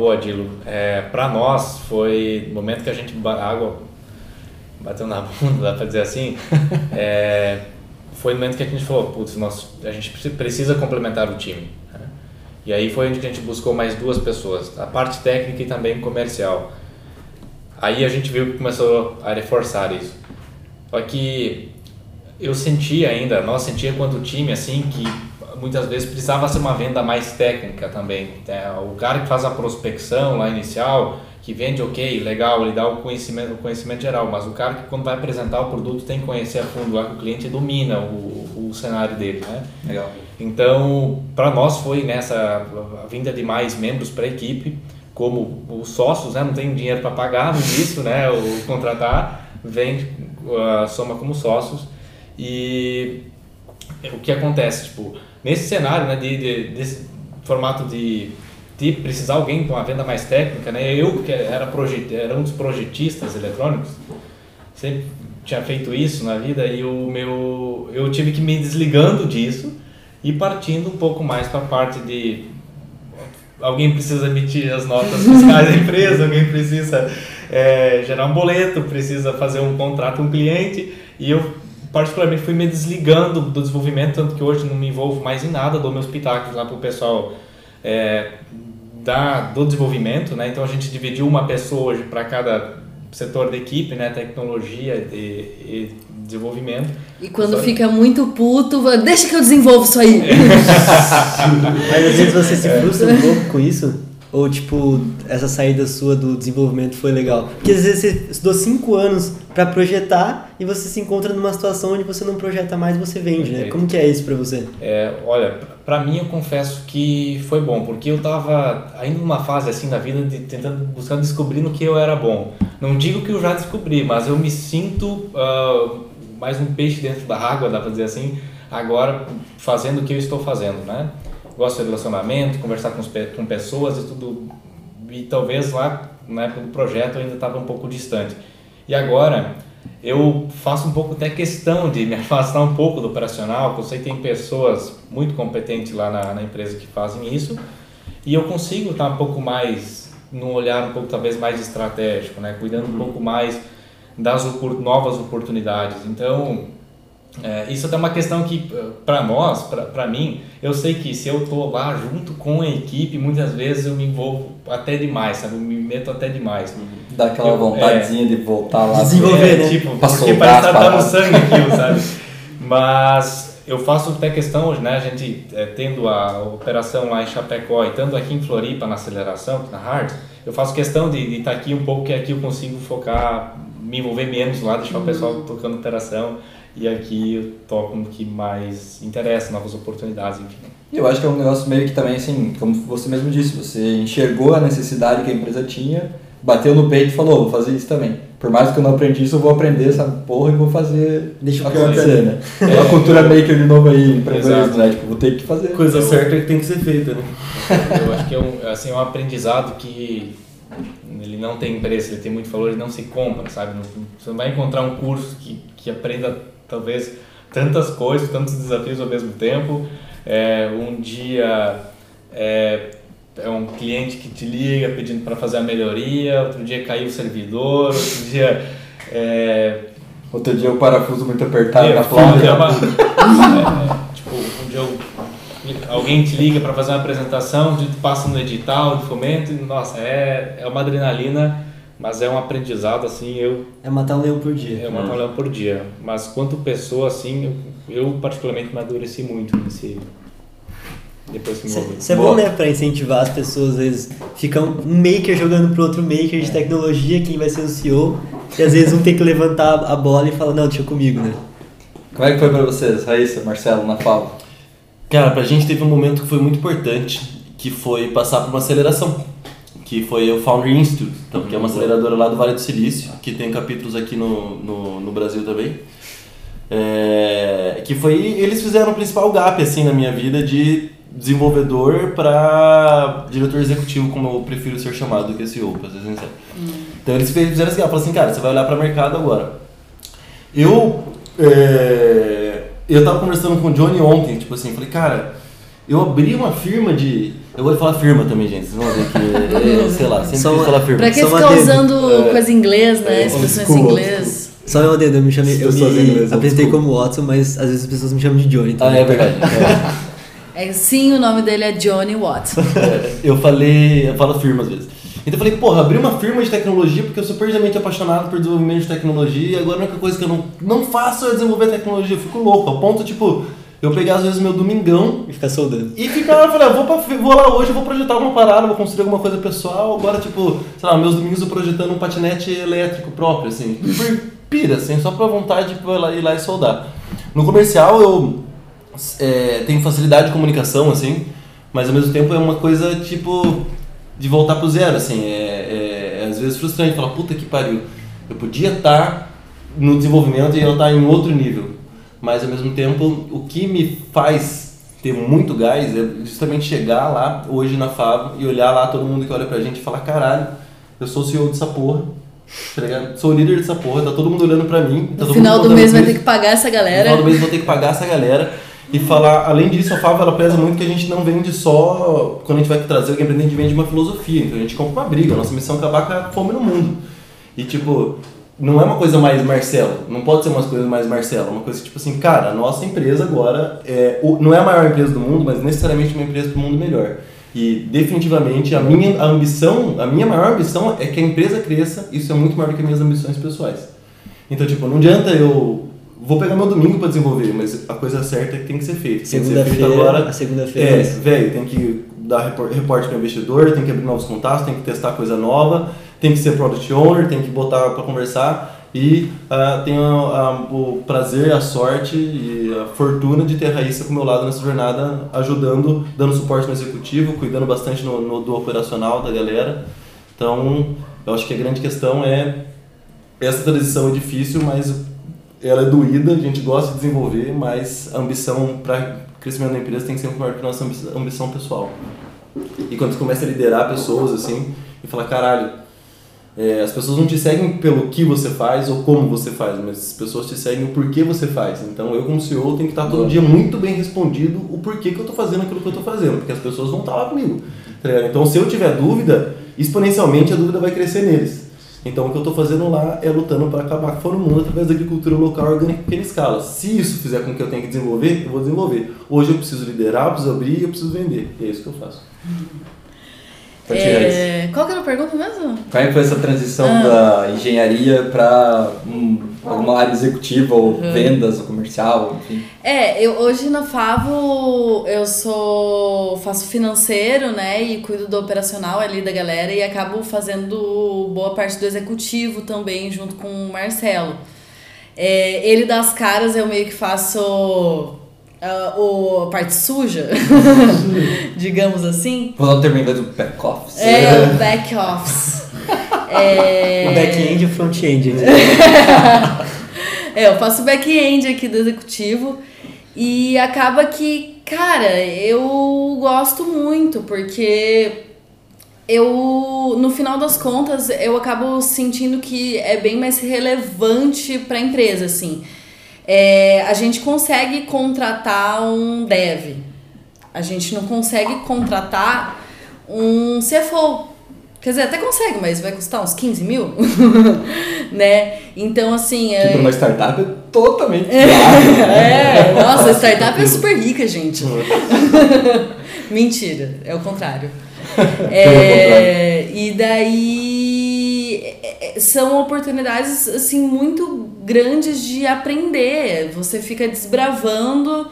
S4: Boa, Dilo. É, para nós foi o momento que a gente a água bateu na bunda, dá para dizer assim. é, foi o momento que a gente falou, putz, nós, a gente preci- precisa complementar o time. né? E aí foi onde a gente buscou mais duas pessoas, a parte técnica e também comercial. Aí a gente viu que começou a reforçar isso. Só que eu sentia ainda, nós sentia quando time assim que muitas vezes precisava ser uma venda mais técnica também. né? O cara que faz a prospecção lá inicial, que vende ok, legal, ele dá o conhecimento, o conhecimento geral, mas o cara que quando vai apresentar o produto tem que conhecer a fundo, o cliente domina o, o cenário dele, né?
S1: Legal.
S4: Então, para nós foi nessa a vinda de mais membros para a equipe, como os sócios, né, não tem dinheiro para pagar no início, né, o contratar, vem uh, soma como sócios e o que acontece, tipo, nesse cenário, né, de, de- desse formato de, de precisar alguém com uma venda mais técnica, né, eu que era, era um dos projetistas eletrônicos, sempre tinha feito isso na vida e o meu eu tive que me desligando disso e partindo um pouco mais para a parte de alguém precisa emitir as notas fiscais da empresa, alguém precisa é, gerar um boleto, precisa fazer um contrato com o cliente e eu particularmente fui me desligando do desenvolvimento, tanto que hoje não me envolvo mais em nada, dou meus pitacos lá pro pessoal é, da, do desenvolvimento, né? Então a gente dividiu uma pessoa hoje para cada setor da equipe, né? Tecnologia e, e desenvolvimento.
S3: E quando
S4: Só-
S3: fica muito puto, deixa que eu desenvolvo isso aí.
S2: Mas às vezes você se frustra um pouco com isso? Ou tipo, essa saída sua do desenvolvimento foi legal? Porque às vezes você estudou 5 anos pra projetar e você se encontra numa situação onde você não projeta mais você vende, né?
S4: Perfeito.
S2: Como que é isso pra você?
S4: É, olha, para mim eu confesso que foi bom, porque eu tava ainda numa fase assim da vida de tentando buscando descobrir no que eu era bom. Não digo que eu já descobri, mas eu me sinto ah, mais um peixe dentro da água, dá para dizer assim, agora fazendo o que eu estou fazendo, né? Gosto de relacionamento, conversar com, com pessoas e tudo. E talvez lá na época do projeto eu ainda estava um pouco distante. E agora eu faço um pouco até questão de me afastar um pouco do operacional, porque eu sei que tem pessoas muito competentes lá na, na empresa que fazem isso, e eu consigo estar um pouco mais, num olhar um pouco talvez mais estratégico, né? cuidando um pouco mais das opor- novas oportunidades. Então, é, isso é uma questão que, para nós, para mim, eu sei que se eu estou lá junto com a equipe, muitas vezes eu me envolvo até demais, sabe? Eu me meto até demais.
S1: Dá aquela
S4: Eu-
S1: vontadezinha de voltar lá.
S2: Desenvolver.
S4: É,
S2: né?
S4: tipo, porque parece que tá no sangue aquilo, sabe? Mas eu faço até questão hoje, né? A gente é, tendo a operação lá em Chapecó e estando aqui em Floripa na aceleração, na Hard, eu faço questão de estar aqui um pouco, que aqui eu consigo focar, me envolver menos lá, deixar o pessoal tocando operação e aqui eu toco no que mais interessa, novas oportunidades, enfim.
S1: Eu acho que é um negócio meio que também, assim, como você mesmo disse, você enxergou a necessidade que a empresa tinha, bateu no peito e falou, vou fazer isso também. Por mais que eu não aprendi isso, eu vou aprender essa porra e vou fazer
S2: Deixa pior
S1: acontecer, né?
S4: É.
S1: É a cultura maker de novo aí, empreendedorismo, né? Tipo, vou ter que fazer.
S5: Coisa
S4: Eu-
S5: certa é que tem que ser feita, né?
S4: Eu acho que é um, assim, é um aprendizado que ele não tem preço, ele tem muito valor, ele não se compra, sabe? Você não vai encontrar um curso que, que aprenda talvez tantas coisas, tantos desafios ao mesmo tempo. É, um dia é, é um cliente que te liga pedindo para fazer a melhoria, outro dia caiu o servidor, outro dia é,
S1: Outro dia o parafuso muito apertado
S4: é,
S1: na placa.
S4: uma- é, tipo, um dia eu- alguém te liga para fazer uma apresentação, tu passa no edital de fomento, e, nossa, é, é uma adrenalina, mas é um aprendizado, assim, eu
S2: É matar um leão por dia.
S4: é uma aula por dia. Mas quanto pessoa, assim, eu, eu particularmente amadureci muito nesse, depois que me.
S2: Isso é bom, né? Pra incentivar as pessoas, às vezes fica um maker jogando pro outro maker de tecnologia, quem vai ser o CEO, e às vezes um tem que levantar a bola e falar, não, deixa comigo, né?
S1: Como é que foi pra vocês, Raíssa, Marcelo, na fala?
S5: Cara, pra gente teve um momento que foi muito importante, que foi passar por uma aceleração. Que foi o Foundry Institute, então, que é uma aceleradora lá do Vale do Silício, que tem capítulos aqui no, no, no Brasil também. É, que foi eles fizeram o principal gap assim na minha vida de desenvolvedor para diretor executivo, como eu prefiro ser chamado do que CEO, pra ser sincero. Então eles fizeram assim, ah, falaram assim, cara, você vai olhar para o mercado agora. Eu é, eu tava conversando com o Johnny ontem, tipo assim, falei, cara, eu abri uma firma de eu vou falar firma também, gente. Vocês vão ver que, é, sei lá, sempre
S2: Só
S5: quis
S2: uma-
S5: falar firma.
S3: Pra que
S2: Só uma
S3: ficar usando coisa em inglês, né?
S1: É,
S3: Expressões
S1: old
S3: em inglês.
S2: Só eu adendo, eu me chamei, eu
S1: Pessoas
S2: me
S1: inglesas,
S2: apresentei como Watson, mas às vezes as pessoas me chamam de Johnny.
S5: Ah, é verdade. É.
S3: É, sim, o nome dele é Johnny Watson.
S5: É, eu falei, eu falo firma às vezes. Então eu falei, porra, abri uma firma de tecnologia porque eu sou perdidamente apaixonado por desenvolvimento de tecnologia e agora a única coisa que eu não, não faço é desenvolver tecnologia. Eu fico louco, ao ponto, tipo, eu pegar às vezes meu domingão
S2: E ficar soldando.
S5: e ficar, eu falei, ah, vou, pra, vou lá hoje, vou projetar alguma parada, vou construir alguma coisa pessoal. Agora, tipo, sei lá, meus domingos eu projetando um patinete elétrico próprio, assim, por pira, assim, só pra vontade de ir lá, ir lá e soldar. No comercial eu é, tenho facilidade de comunicação, assim, mas ao mesmo tempo é uma coisa, tipo, de voltar pro zero, assim, é, é, é às vezes frustrante, falar, puta que pariu, eu podia estar no desenvolvimento e eu estar em outro nível, mas ao mesmo tempo o que me faz ter muito gás é justamente chegar lá hoje na Favo e olhar lá todo mundo que olha pra gente e falar, caralho, eu sou o CEO dessa porra, tá? Sou o líder dessa porra, tá todo mundo olhando pra mim. Tá
S3: No final do mês vai ter que pagar essa
S5: No
S3: galera.
S5: final do mês eu vou ter que pagar essa galera e falar, além disso, a Fava ela preza muito que a gente não vende só, quando a gente vai trazer alguém pra dentro, a gente vende uma filosofia, então a gente compra uma briga, a nossa missão é acabar com a fome no mundo. E tipo, não é uma coisa mais Marcelo, não pode ser uma coisa mais Marcelo, é uma coisa tipo assim, cara, a nossa empresa agora é, não é a maior empresa do mundo, mas necessariamente uma empresa do mundo melhor. E definitivamente a minha ambição, a minha maior ambição é que a empresa cresça, isso é muito maior do que as minhas ambições pessoais. Então, tipo, não adianta eu vou pegar meu domingo para desenvolver, mas a coisa certa é que tem que ser feita. Que
S2: Segunda-feira,
S5: agora.
S2: a segunda-feira.
S5: É, velho, tem que dar repor- reporte para o investidor, tem que abrir novos contatos, tem que testar coisa nova, tem que ser product owner, tem que botar para conversar e ah, tenho ah, o prazer, a sorte e a fortuna de ter a Raíssa com meu lado nessa jornada, ajudando, dando suporte no executivo, cuidando bastante no, no- do operacional da galera. Então, eu acho que a grande questão é essa transição é difícil, mas ela é doída, a gente gosta de desenvolver, mas a ambição para crescimento da empresa tem que ser maior que a nossa ambi- ambição pessoal. E quando você começa a liderar pessoas assim e falar, caralho, é, as pessoas não te seguem pelo que você faz ou como você faz, mas as pessoas te seguem o porquê você faz. Então eu como CEO tenho que estar todo dia muito bem respondido o porquê que eu estou fazendo aquilo que eu estou fazendo, porque as pessoas vão estar lá comigo. tá? Então se eu tiver dúvida, exponencialmente a dúvida vai crescer neles. Então o que eu estou fazendo lá é lutando para acabar com a fome mundo através da agricultura local orgânica em pequena escala. Se isso fizer com que eu tenha que desenvolver, eu vou desenvolver. Hoje eu preciso liderar, eu preciso abrir, eu preciso vender. E é isso que eu faço.
S3: É, qual que era a pergunta mesmo?
S1: Como foi essa transição
S3: Ah.
S1: da engenharia para alguma área executiva ou
S3: Uhum.
S1: vendas ou comercial, enfim?
S3: É, eu hoje na Favo eu sou faço financeiro, né, e cuido do operacional ali da galera e acabo fazendo boa parte do executivo também junto com o Marcelo. É, ele das caras eu meio que faço o a parte suja, digamos assim.
S1: Vou usar o termo em inglês do back office.
S3: É, o back office. É...
S2: O back-end e o front-end.
S3: É, eu faço back-end aqui do executivo e acaba que, cara, eu gosto muito porque eu, no final das contas, eu acabo sentindo que é bem mais relevante para a empresa, assim. É, a gente consegue contratar um dev, a gente não consegue contratar um CFO. Quer dizer, até consegue, mas vai custar uns 15 mil, né? Então, assim...
S1: Que
S3: é-
S1: uma startup é totalmente viável.
S3: é, nossa, startup é super rica, gente. Mentira, é o contrário. É, e daí é, é, são oportunidades assim muito grandes de aprender. Você fica desbravando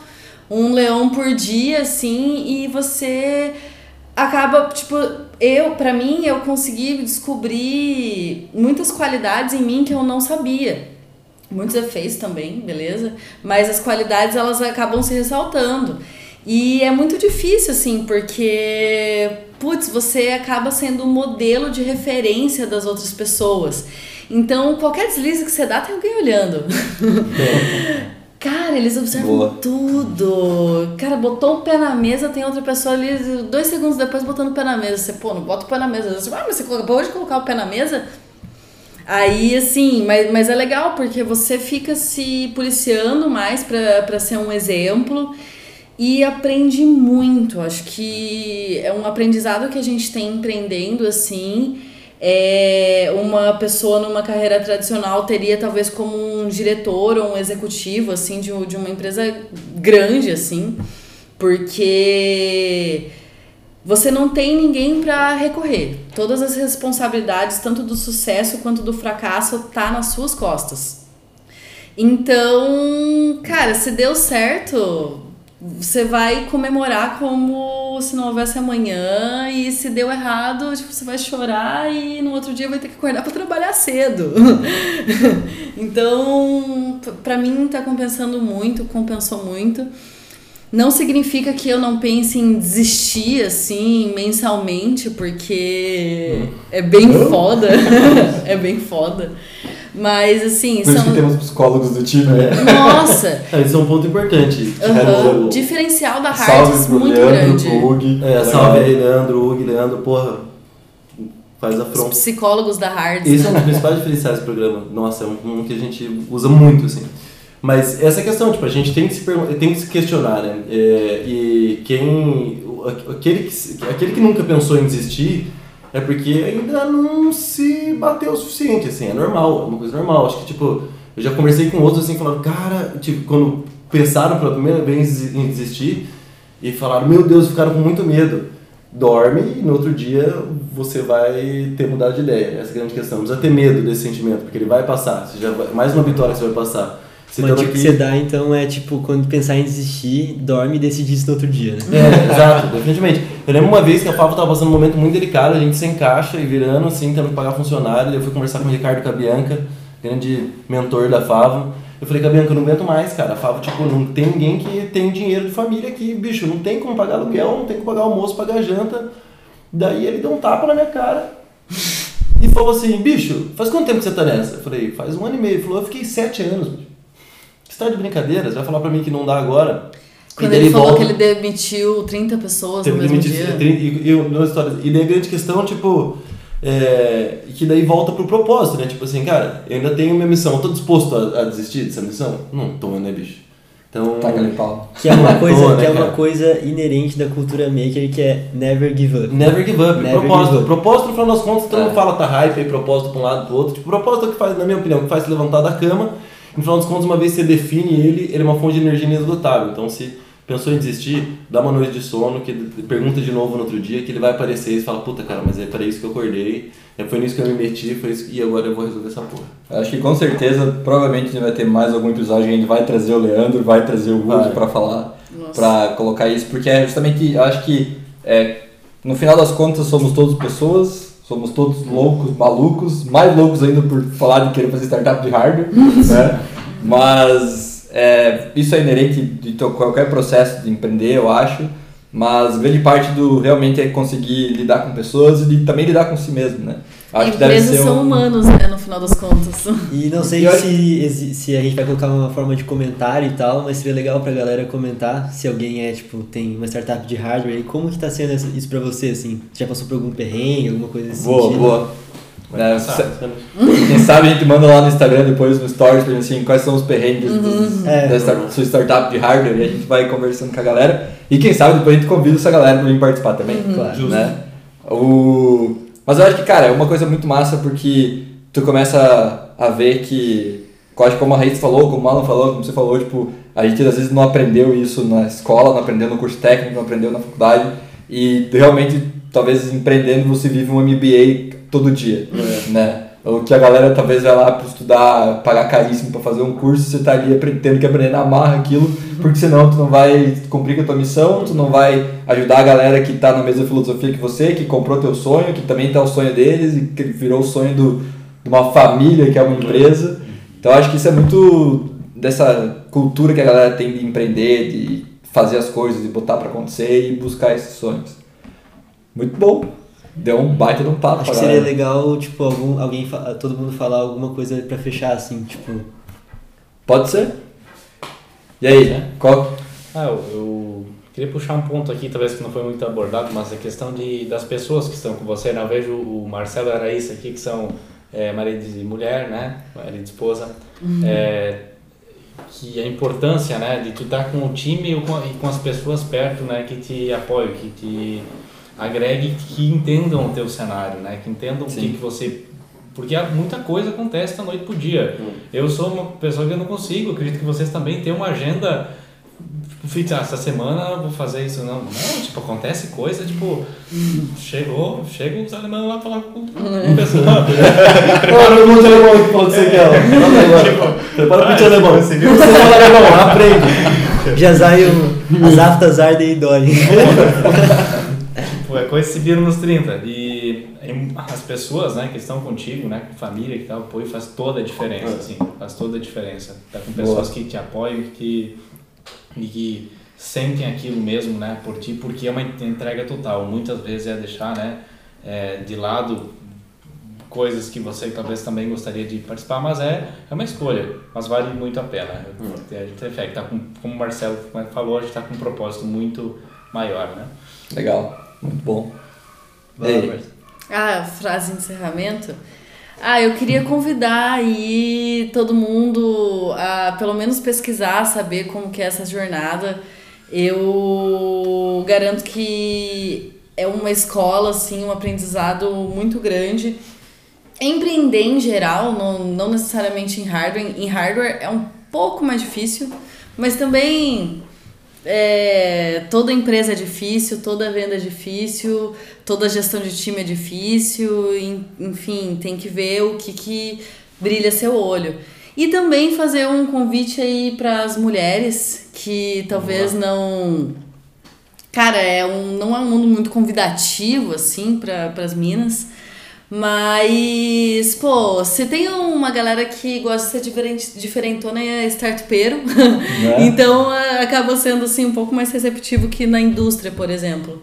S3: um leão por dia assim e você acaba tipo eu para mim eu consegui descobrir muitas qualidades em mim que eu não sabia muitos defeitos também, beleza? Mas as qualidades elas acabam se ressaltando. E é muito difícil, assim, porque, putz, você acaba sendo um modelo de referência das outras pessoas. Então, qualquer deslize que você dá, tem alguém olhando. Cara, eles observam
S1: Boa.
S3: tudo. Cara, botou o pé na mesa, tem outra pessoa ali, dois segundos depois botando o pé na mesa. Você, pô, não bota o pé na mesa. Você, ah, mas você acabou de colocar o pé na mesa? Aí, assim, mas, mas é legal porque você fica se policiando mais pra ser um exemplo e aprende muito. Acho que é um aprendizado que a gente tem empreendendo, assim. É, uma pessoa numa carreira tradicional teria talvez como um diretor ou um executivo assim de, de uma empresa grande assim porque você não tem ninguém para recorrer todas as responsabilidades tanto do sucesso quanto do fracasso tá nas suas costas então cara se deu certo você vai comemorar como se não houvesse amanhã e se deu errado, tipo, você vai chorar e no outro dia vai ter que acordar para trabalhar cedo. então, p- pra mim tá compensando muito, compensou muito. Não significa que eu não pense em desistir assim mensalmente, porque é bem foda. é bem foda. Mas assim,
S1: Por isso que
S3: são
S1: temos psicólogos do time, né?
S3: nossa,
S5: É, Isso é um ponto importante.
S3: aham,
S5: Tipo,
S3: diferencial da Hards muito
S1: Leandro,
S3: grande.
S1: pro Hug.
S5: É, salve aí, Leandro, Hugo, Leandro, porra. Faz a
S3: Os
S5: fronte.
S3: psicólogos da Hards.
S5: Esse é um
S3: né?
S5: dos principais diferenciais do programa. Nossa, é um, um que a gente usa muito, assim. Mas essa questão, tipo, a gente tem que se, tem que se questionar, né? É, e quem... o- Aquele que, aquele que nunca pensou em desistir é porque ainda não se bateu o suficiente, assim. É normal, é uma coisa normal. Acho que, tipo, eu já conversei com outros, assim, falando, cara... Tipo, quando pensaram pela primeira vez em desistir e falaram, meu Deus, ficaram com muito medo dorme e no outro dia você vai ter mudado de ideia. Essa é a grande questão. Não precisa ter medo desse sentimento, porque ele vai passar. Você já vai- mais uma vitória que você vai passar. Você
S2: Uma dica que você dá, então, é tipo, quando pensar em desistir, dorme e decide isso no outro dia, né?
S5: É, exato, definitivamente. Eu lembro uma vez que a Favo tava passando um momento muito delicado, a gente sem caixa e virando, assim, tendo que pagar funcionário. Eu fui conversar com o Ricardo Cabianca, grande mentor da Favo. Eu falei, Cabianca, eu não aguento mais, cara. A Favo, tipo, não tem ninguém que tem dinheiro de família aqui, bicho. Não tem como pagar aluguel, não tem como pagar almoço, pagar janta. Daí ele deu um tapa na minha cara e falou assim, bicho, faz quanto tempo que você tá nessa? Eu falei, faz um ano e meio. Ele falou, eu fiquei sete anos, bicho. Você tá de brincadeira? Você vai falar pra mim que não dá agora?
S3: Quando
S5: E daí
S3: ele falou
S5: volta-
S3: que ele demitiu 30 pessoas no mesmo dia.
S5: de 30 e, e, história, e daí a grande questão, tipo, é, que daí volta pro propósito, né? Tipo assim, cara, eu ainda tenho minha missão, eu tô disposto a, a desistir dessa missão? Não tô, né, bicho? Então,
S1: Taca ali pau.
S2: Que é uma coisa,
S5: né,
S2: que é uma coisa inerente da cultura maker, que é never give up.
S5: never give up.
S2: Never
S5: propósito.
S2: give up.
S5: Propósito, no final das contas, todo mundo
S1: É.
S5: fala tá hype aí, propósito pra um lado pro outro. Tipo, propósito é o que faz, na minha opinião, o que faz se levantar da cama. No final das contas, uma vez que você define ele, ele é uma fonte de energia inesgotável. Então, se pensou em desistir, dá uma noite de sono, que pergunta de novo no outro dia, que ele vai aparecer e fala, puta cara, mas é para isso que eu acordei, é foi nisso que eu me meti, foi isso, e agora eu vou resolver essa porra.
S1: Acho que com certeza, provavelmente a gente vai ter mais algum episódio, a gente vai trazer o Leandro, vai trazer o. Wood pra falar, pra colocar isso, porque é justamente, eu acho que é, no final das contas somos todos pessoas, somos todos loucos, malucos, mais loucos ainda por falar de querer fazer startup de hardware, né? Mas é, isso é inerente de qualquer processo de empreender, eu acho. Mas grande parte do realmente é conseguir lidar com pessoas e de- também lidar com si mesmo, né? Acho que deve
S3: Empresas são
S1: um-
S3: humanos, né, no final das contas.
S2: E não sei
S1: E
S2: se, se a gente vai colocar uma forma de comentário e tal, mas seria legal pra galera comentar se alguém é, tipo, tem uma startup de hardware e como que tá sendo isso pra você, assim? Já passou por algum perrengue, alguma coisa desse
S1: Boa,
S2: sentido?
S1: boa. É? Quem sabe a gente manda lá no Instagram depois, no Stories, pra gente, assim, quais são os perrengues dos-
S2: É.
S1: da start- sua startup de hardware e a gente vai conversando com a galera. E quem sabe depois a gente convida essa galera pra vir participar também.
S2: Claro.
S5: Justo.
S1: Né? O... Mas eu acho que, cara, é uma coisa muito massa porque tu começa a ver que, como a Raíssa falou, como o Alan falou, como você falou, tipo, a gente às vezes não aprendeu isso na escola, não aprendeu no curso técnico, não aprendeu na faculdade e realmente, talvez empreendendo, você vive um MBA todo dia, né? O que a galera talvez vai lá para estudar, pagar caríssimo para fazer um curso, você tá ali tendo que aprender na marra aquilo, porque senão tu não vai cumprir com a tua missão, tu não vai ajudar a galera que tá na mesma filosofia que você, que comprou teu sonho, que também tá o sonho deles e que virou o sonho do, de uma família que é uma empresa. Então acho que isso é muito dessa cultura que a galera tem de empreender, de fazer as coisas e botar pra acontecer e buscar esses sonhos. Muito bom. Deu um baita de um papo.
S2: Acho que seria
S1: galera.
S2: legal, tipo, algum, alguém, todo mundo falar alguma coisa pra fechar, assim, tipo...
S1: Pode ser? E aí, qual?
S4: Ah, eu, eu queria puxar um ponto aqui, talvez que não foi muito abordado, mas a questão de, das pessoas que estão com você. Né? Eu vejo o Marcelo e a Raíssa aqui, que são é, marido e mulher, né? Marido e esposa. É, que a importância né, de tu estar com o time e com, e com as pessoas perto né, que te apoiam, que te agreguem, que entendam o teu cenário, né? Que entendam o que, que você... Porque há muita coisa acontece da noite pro dia. Eu sou uma pessoa que eu não consigo, acredito que vocês também têm uma agenda Tipo, fiz, ah, essa semana eu vou fazer isso, não. Não, tipo, acontece coisa, tipo, chegou, chega os alemães lá falar com o pessoal.
S6: Prepara o monte alemão que falou que você quer, ó. Fala agora. Prepara o monte alemão. Você fala alemão, aprende.
S2: Já saiu as aftas ardem e doem.
S4: Tipo, é coincidiram nos 30. E em- as pessoas, né, que estão contigo, né, com família e tal, apoio faz toda a diferença, assim, faz toda a diferença. Tá com pessoas que te apoiam, que e que sentem aquilo mesmo, né, por ti, porque é uma entrega total. Muitas vezes é deixar, né, é, de lado coisas que você talvez também gostaria de participar, mas é, é uma escolha, mas vale muito a pena. A gente tem fé que tá com, como o Marcelo falou, a gente está com um propósito muito maior, né?
S1: Legal, muito bom.
S2: Vai.
S3: Ah, frase de encerramento. Ah, eu queria convidar aí todo mundo a pelo menos pesquisar, saber como que é essa jornada. Eu garanto que é uma escola, assim, um aprendizado muito grande. Empreender em geral, não, não necessariamente em hardware. Em hardware é um pouco mais difícil, mas também é, toda empresa é difícil, toda venda é difícil, toda gestão de time é difícil, en- enfim, tem que ver o que, que brilha seu olho. E também fazer um convite aí para as mulheres que talvez não. Cara, é um, não é um mundo muito convidativo, assim, para as minas. Mas, pô, você tem uma galera que gosta de ser diferente, diferentona é startupeiro. então é, acaba sendo assim um pouco mais receptivo que na indústria, por exemplo.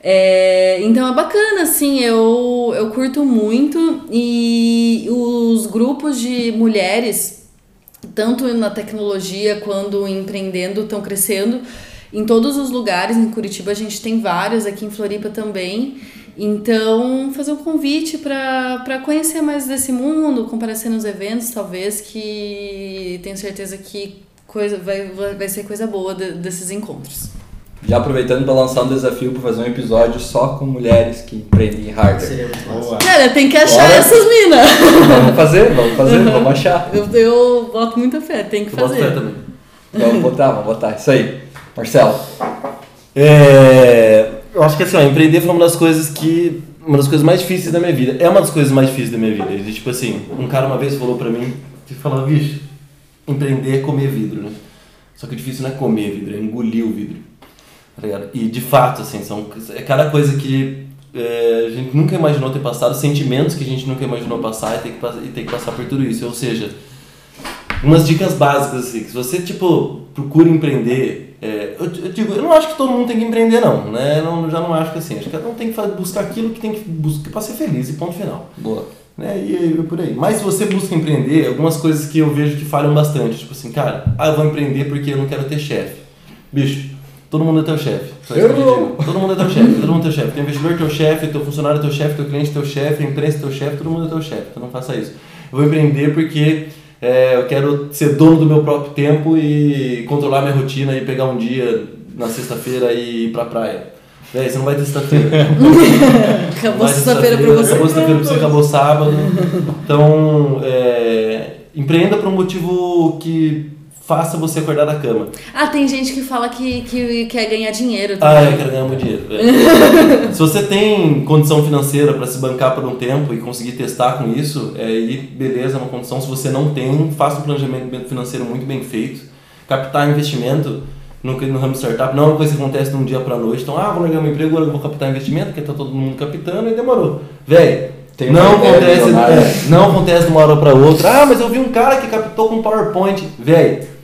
S3: É, então é bacana, assim, eu, eu curto muito e os grupos de mulheres, tanto na tecnologia quanto empreendendo, estão crescendo em todos os lugares. Em Curitiba a gente tem vários, aqui em Floripa também. Então, fazer um convite para conhecer mais desse mundo, comparecer nos eventos, talvez, que tenho certeza que coisa, vai, vai ser coisa boa de- desses encontros.
S1: Já aproveitando para lançar um desafio para fazer um episódio só com mulheres que empreendem em hardware.
S3: Cara, tem que achar
S1: Bora.
S3: essas minas.
S1: Vamos fazer, vamos fazer, vamos achar.
S3: Eu, eu boto muita fé, tem que
S5: Eu boto fé
S3: fazer.
S5: também.
S1: Vamos botar, vamos botar. Isso aí. Marcelo.
S5: É, eu acho que assim, ó, empreender foi uma das coisas que. Uma das coisas mais difíceis da minha vida. É uma das coisas mais difíceis da minha vida. E, tipo assim, um cara uma vez falou pra mim, que falou, bicho, empreender é comer vidro, né? Só que o difícil não é comer vidro, é engolir o vidro. Tá ligado? E de fato, assim, são, é cada coisa que é, a gente nunca imaginou ter passado, sentimentos que a gente nunca imaginou passar e ter que, e ter que passar por tudo isso. Ou seja, umas dicas básicas assim, que se você tipo procura empreender, é, eu, eu digo, eu não acho que todo mundo tem que empreender não, né? Eu não, já não acho que assim, acho que cada um tem que buscar aquilo que tem que buscar para ser feliz e ponto final,
S1: Boa.
S5: né? E, e por aí. Mas se você busca empreender, algumas coisas que eu vejo que falham bastante, tipo assim, cara, ah, eu vou empreender porque eu não quero ter chefe. Bicho, todo mundo é teu chefe. Eu digo. Todo mundo é teu chefe, todo mundo é teu chefe. Teu investidor é teu chefe, teu funcionário é teu chefe, teu cliente é teu chefe, a imprensa é teu chefe, todo mundo é teu chefe. Então não faça isso. Eu vou empreender porque é, eu quero ser dono do meu próprio tempo e controlar minha rotina e pegar um dia na sexta-feira e ir pra praia. Véi, você não vai ter sexta-feira.
S3: Acabou sexta-feira pra você.
S5: Acabou sexta-feira pra você, acabou sábado. Então, é, empreenda por um motivo que faça você acordar da cama.
S3: Ah, tem gente que fala que, que quer ganhar dinheiro
S5: Ah,
S3: também.
S5: eu quero ganhar meu dinheiro. É. Se você tem condição financeira para se bancar por um tempo e conseguir testar com isso, é, aí beleza, é uma condição. Se você não tem, faça um planejamento financeiro muito bem feito. Captar investimento no, no ramo startup não é uma coisa que acontece de um dia para noite. Então, ah, vou largar meu emprego, agora eu vou captar investimento, porque tá todo mundo captando e demorou. Véi,
S1: Tem
S5: não acontece, é, não acontece de uma hora para outra. Ah, mas eu vi um cara que captou com PowerPoint. Véi,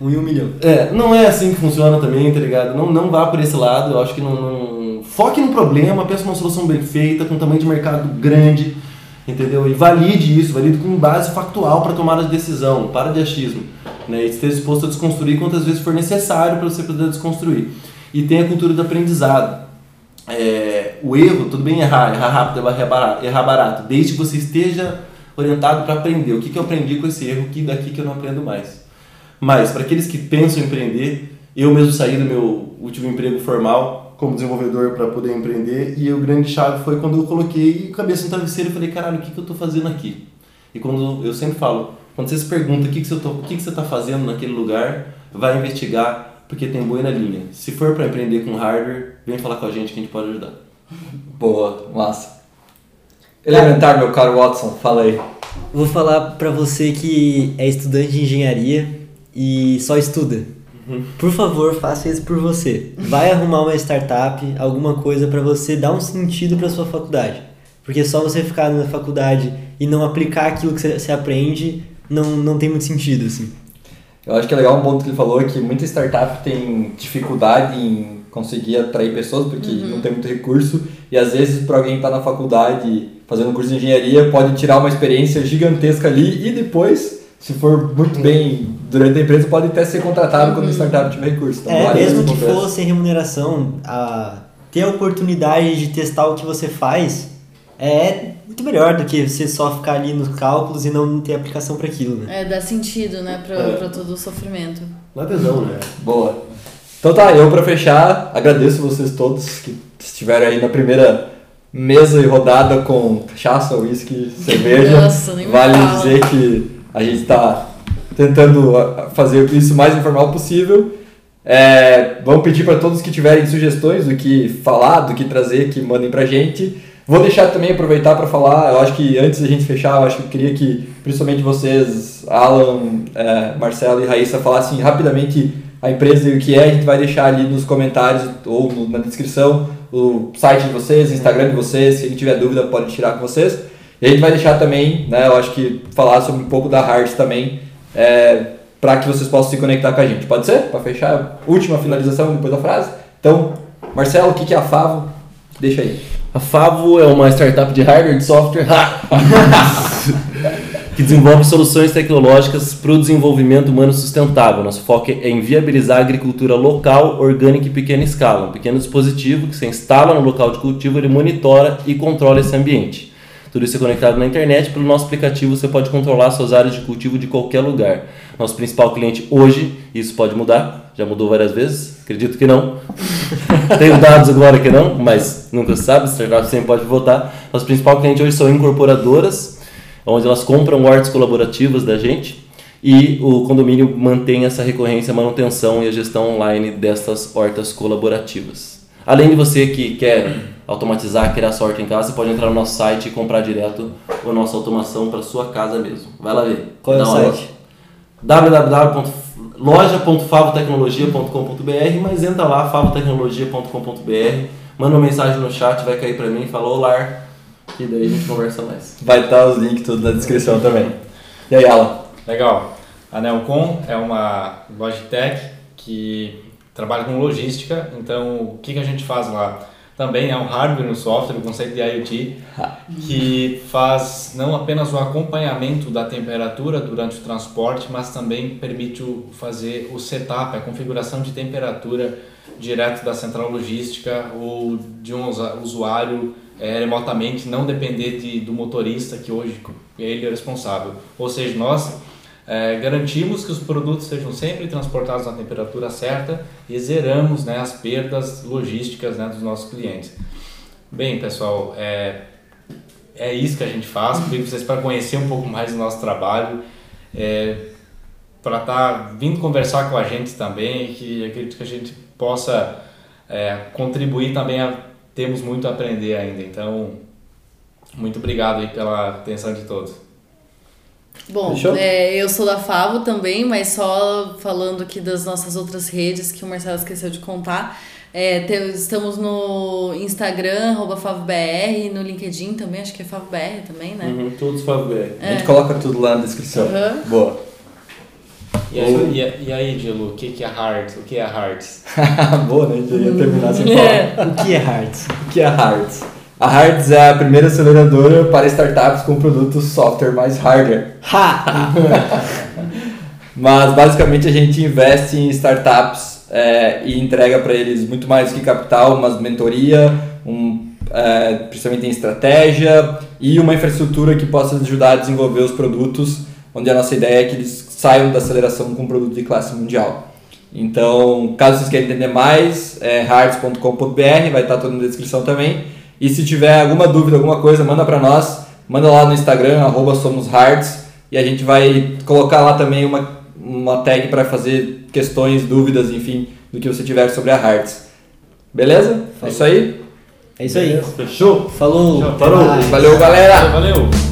S2: Um em um milhão.
S5: É, não é assim que funciona também, tá ligado? Não, não vá por esse lado, eu acho que não, não... Foque no problema, pense numa solução bem feita, com tamanho de mercado grande, entendeu? E valide isso, valide com base factual para tomar a decisão, para de achismo. Né? E esteja disposto a desconstruir quantas vezes for necessário para você poder desconstruir. E tenha a cultura do aprendizado. É, o erro, tudo bem errar, errar rápido, errar barato, errar barato desde que você esteja orientado para aprender. O que, que eu aprendi com esse erro, que daqui que eu não aprendo mais. Mas, para aqueles que pensam em empreender, eu mesmo saí do meu último emprego formal como desenvolvedor para poder empreender e o grande chave foi quando eu coloquei a cabeça no travesseiro e falei, caralho, o que, que eu estou fazendo aqui? E quando eu sempre falo, quando você se pergunta o que, que, você, o que, que você está fazendo naquele lugar, vai investigar, porque tem boi na linha. Se for para empreender com hardware, vem falar com a gente que a gente pode ajudar.
S1: Boa, massa. Elementar, meu caro Watson, fala aí.
S2: Vou falar para você que é estudante de engenharia e só estuda. Uhum. Por favor, faça isso por você. Vai arrumar uma startup, alguma coisa para você dar um sentido para sua faculdade. Porque só você ficar na faculdade e não aplicar aquilo que você aprende não, não tem muito sentido, assim.
S1: Eu acho que é legal um ponto que ele falou que muita startup tem dificuldade em conseguir atrair pessoas porque uhum. não tem muito recurso e às vezes para alguém que está na faculdade fazendo um curso de engenharia pode tirar uma experiência gigantesca ali e depois se for muito bem durante a empresa pode até ser contratado uhum. quando a startup tiver recurso.
S2: Então, é, mesmo que for sem remuneração, a, ter a oportunidade de testar o que você faz é muito melhor do que você só ficar ali nos cálculos e não ter aplicação para aquilo, né?
S3: É, dá sentido, né, para é. todo o sofrimento.
S5: Dá tesão, né?
S1: Boa. Então tá, eu para fechar, agradeço vocês todos que estiveram aí na primeira mesa e rodada com cachaça, uísque, cerveja.
S3: Nossa, nem
S1: vale fala. dizer que a gente está tentando fazer isso o mais informal possível. É, vamos pedir para todos que tiverem sugestões do que falar, do que trazer, que mandem para a gente. Vou deixar também aproveitar para falar, eu acho que antes da gente fechar, eu acho que eu queria que principalmente vocês, Alan, é, Marcelo e Raíssa, falassem rapidamente a empresa e o que é. A gente vai deixar ali nos comentários ou na descrição o site de vocês, o Instagram de vocês. Se alguém tiver dúvida, pode tirar com vocês. E a gente vai deixar também, né, eu acho que falar sobre um pouco da Hearts também, é, para que vocês possam se conectar com a gente. Pode ser? Para fechar, última finalização depois da frase. Então, Marcelo, o que é a Favo? Deixa aí.
S5: A Favo é uma startup de hardware e software que desenvolve soluções tecnológicas para o desenvolvimento humano sustentável. Nosso foco é em viabilizar a agricultura local, orgânica e pequena escala. Um pequeno dispositivo que você instala no local de cultivo, ele monitora e controla esse ambiente. Tudo isso é conectado na internet. Pelo nosso aplicativo você pode controlar suas áreas de cultivo de qualquer lugar. Nosso principal cliente hoje, isso pode mudar, já mudou várias vezes, acredito que não. Tenho dados agora que não, mas nunca se sabe, startup sempre pode votar. Nosso principal cliente hoje são incorporadoras, onde elas compram hortas colaborativas da gente e o condomínio mantém essa recorrência, manutenção e a gestão online destas hortas colaborativas. Além de você que quer automatizar, criar sorte em casa, você pode entrar no nosso site e comprar direto a nossa automação para sua casa mesmo. Vai lá ver.
S2: Qual é o site?
S5: www.loja.favotecnologia.com.br, mas entra lá, favotecnologia.com.br, manda uma mensagem no chat, vai cair para mim e fala olá, e daí a gente conversa mais.
S1: Vai estar os links tudo na descrição também. E aí, Alan?
S4: Legal. A Nelcom é uma Logitech que trabalha com logística, então o que, que a gente faz lá? Também é um hardware, um software, um conceito de IoT, que faz não apenas o acompanhamento da temperatura durante o transporte, mas também permite fazer o setup, a configuração de temperatura direto da central logística ou de um usuário é, remotamente, não depender de, do motorista que hoje ele é responsável. Ou seja, nós é, garantimos que os produtos sejam sempre transportados na temperatura certa e zeramos né, as perdas logísticas né, dos nossos clientes. Bem, pessoal, é, é isso que a gente faz. Convido vocês para conhecer um pouco mais do nosso trabalho, é, para estar tá vindo conversar com a gente também, que acredito que a gente possa é, contribuir também a temos muito a aprender ainda. Então, muito obrigado aí pela atenção de todos.
S3: Bom, é, eu sou da Favo também, mas só falando aqui das nossas outras redes que o Marcelo esqueceu de contar. É, te, estamos no Instagram, arroba FavoBR, no LinkedIn também, acho que é FavoBR também, né?
S5: Uhum, todos FavoBR.
S1: É. A gente coloca tudo lá na descrição. Uhum. Boa.
S4: E aí, e, e aí Dilu, o que, que é Hearts? O que é Hearts?
S1: Boa, né? Já ia terminar sem falar.
S2: O que é Hearts?
S1: O que é a Hearts? A Hearts é a primeira aceleradora para startups com produtos software mais hardware.
S2: Ha!
S1: Mas basicamente a gente investe em startups é, e entrega para eles muito mais que capital, uma mentoria, um, é, principalmente em estratégia e uma infraestrutura que possa ajudar a desenvolver os produtos, onde a nossa ideia é que eles saiam da aceleração com um produto de classe mundial. Então, caso vocês queiram entender mais, é hards.com.br, vai estar tudo na descrição também. E se tiver alguma dúvida, alguma coisa, manda para nós, manda lá no Instagram, arroba somoshards, e a gente vai colocar lá também uma, uma tag para fazer questões, dúvidas, enfim, do que você tiver sobre a Hards. Beleza? É isso aí?
S2: É isso aí.
S5: Fechou?
S2: Falou.
S5: Falou.
S1: Valeu, galera!
S4: Valeu!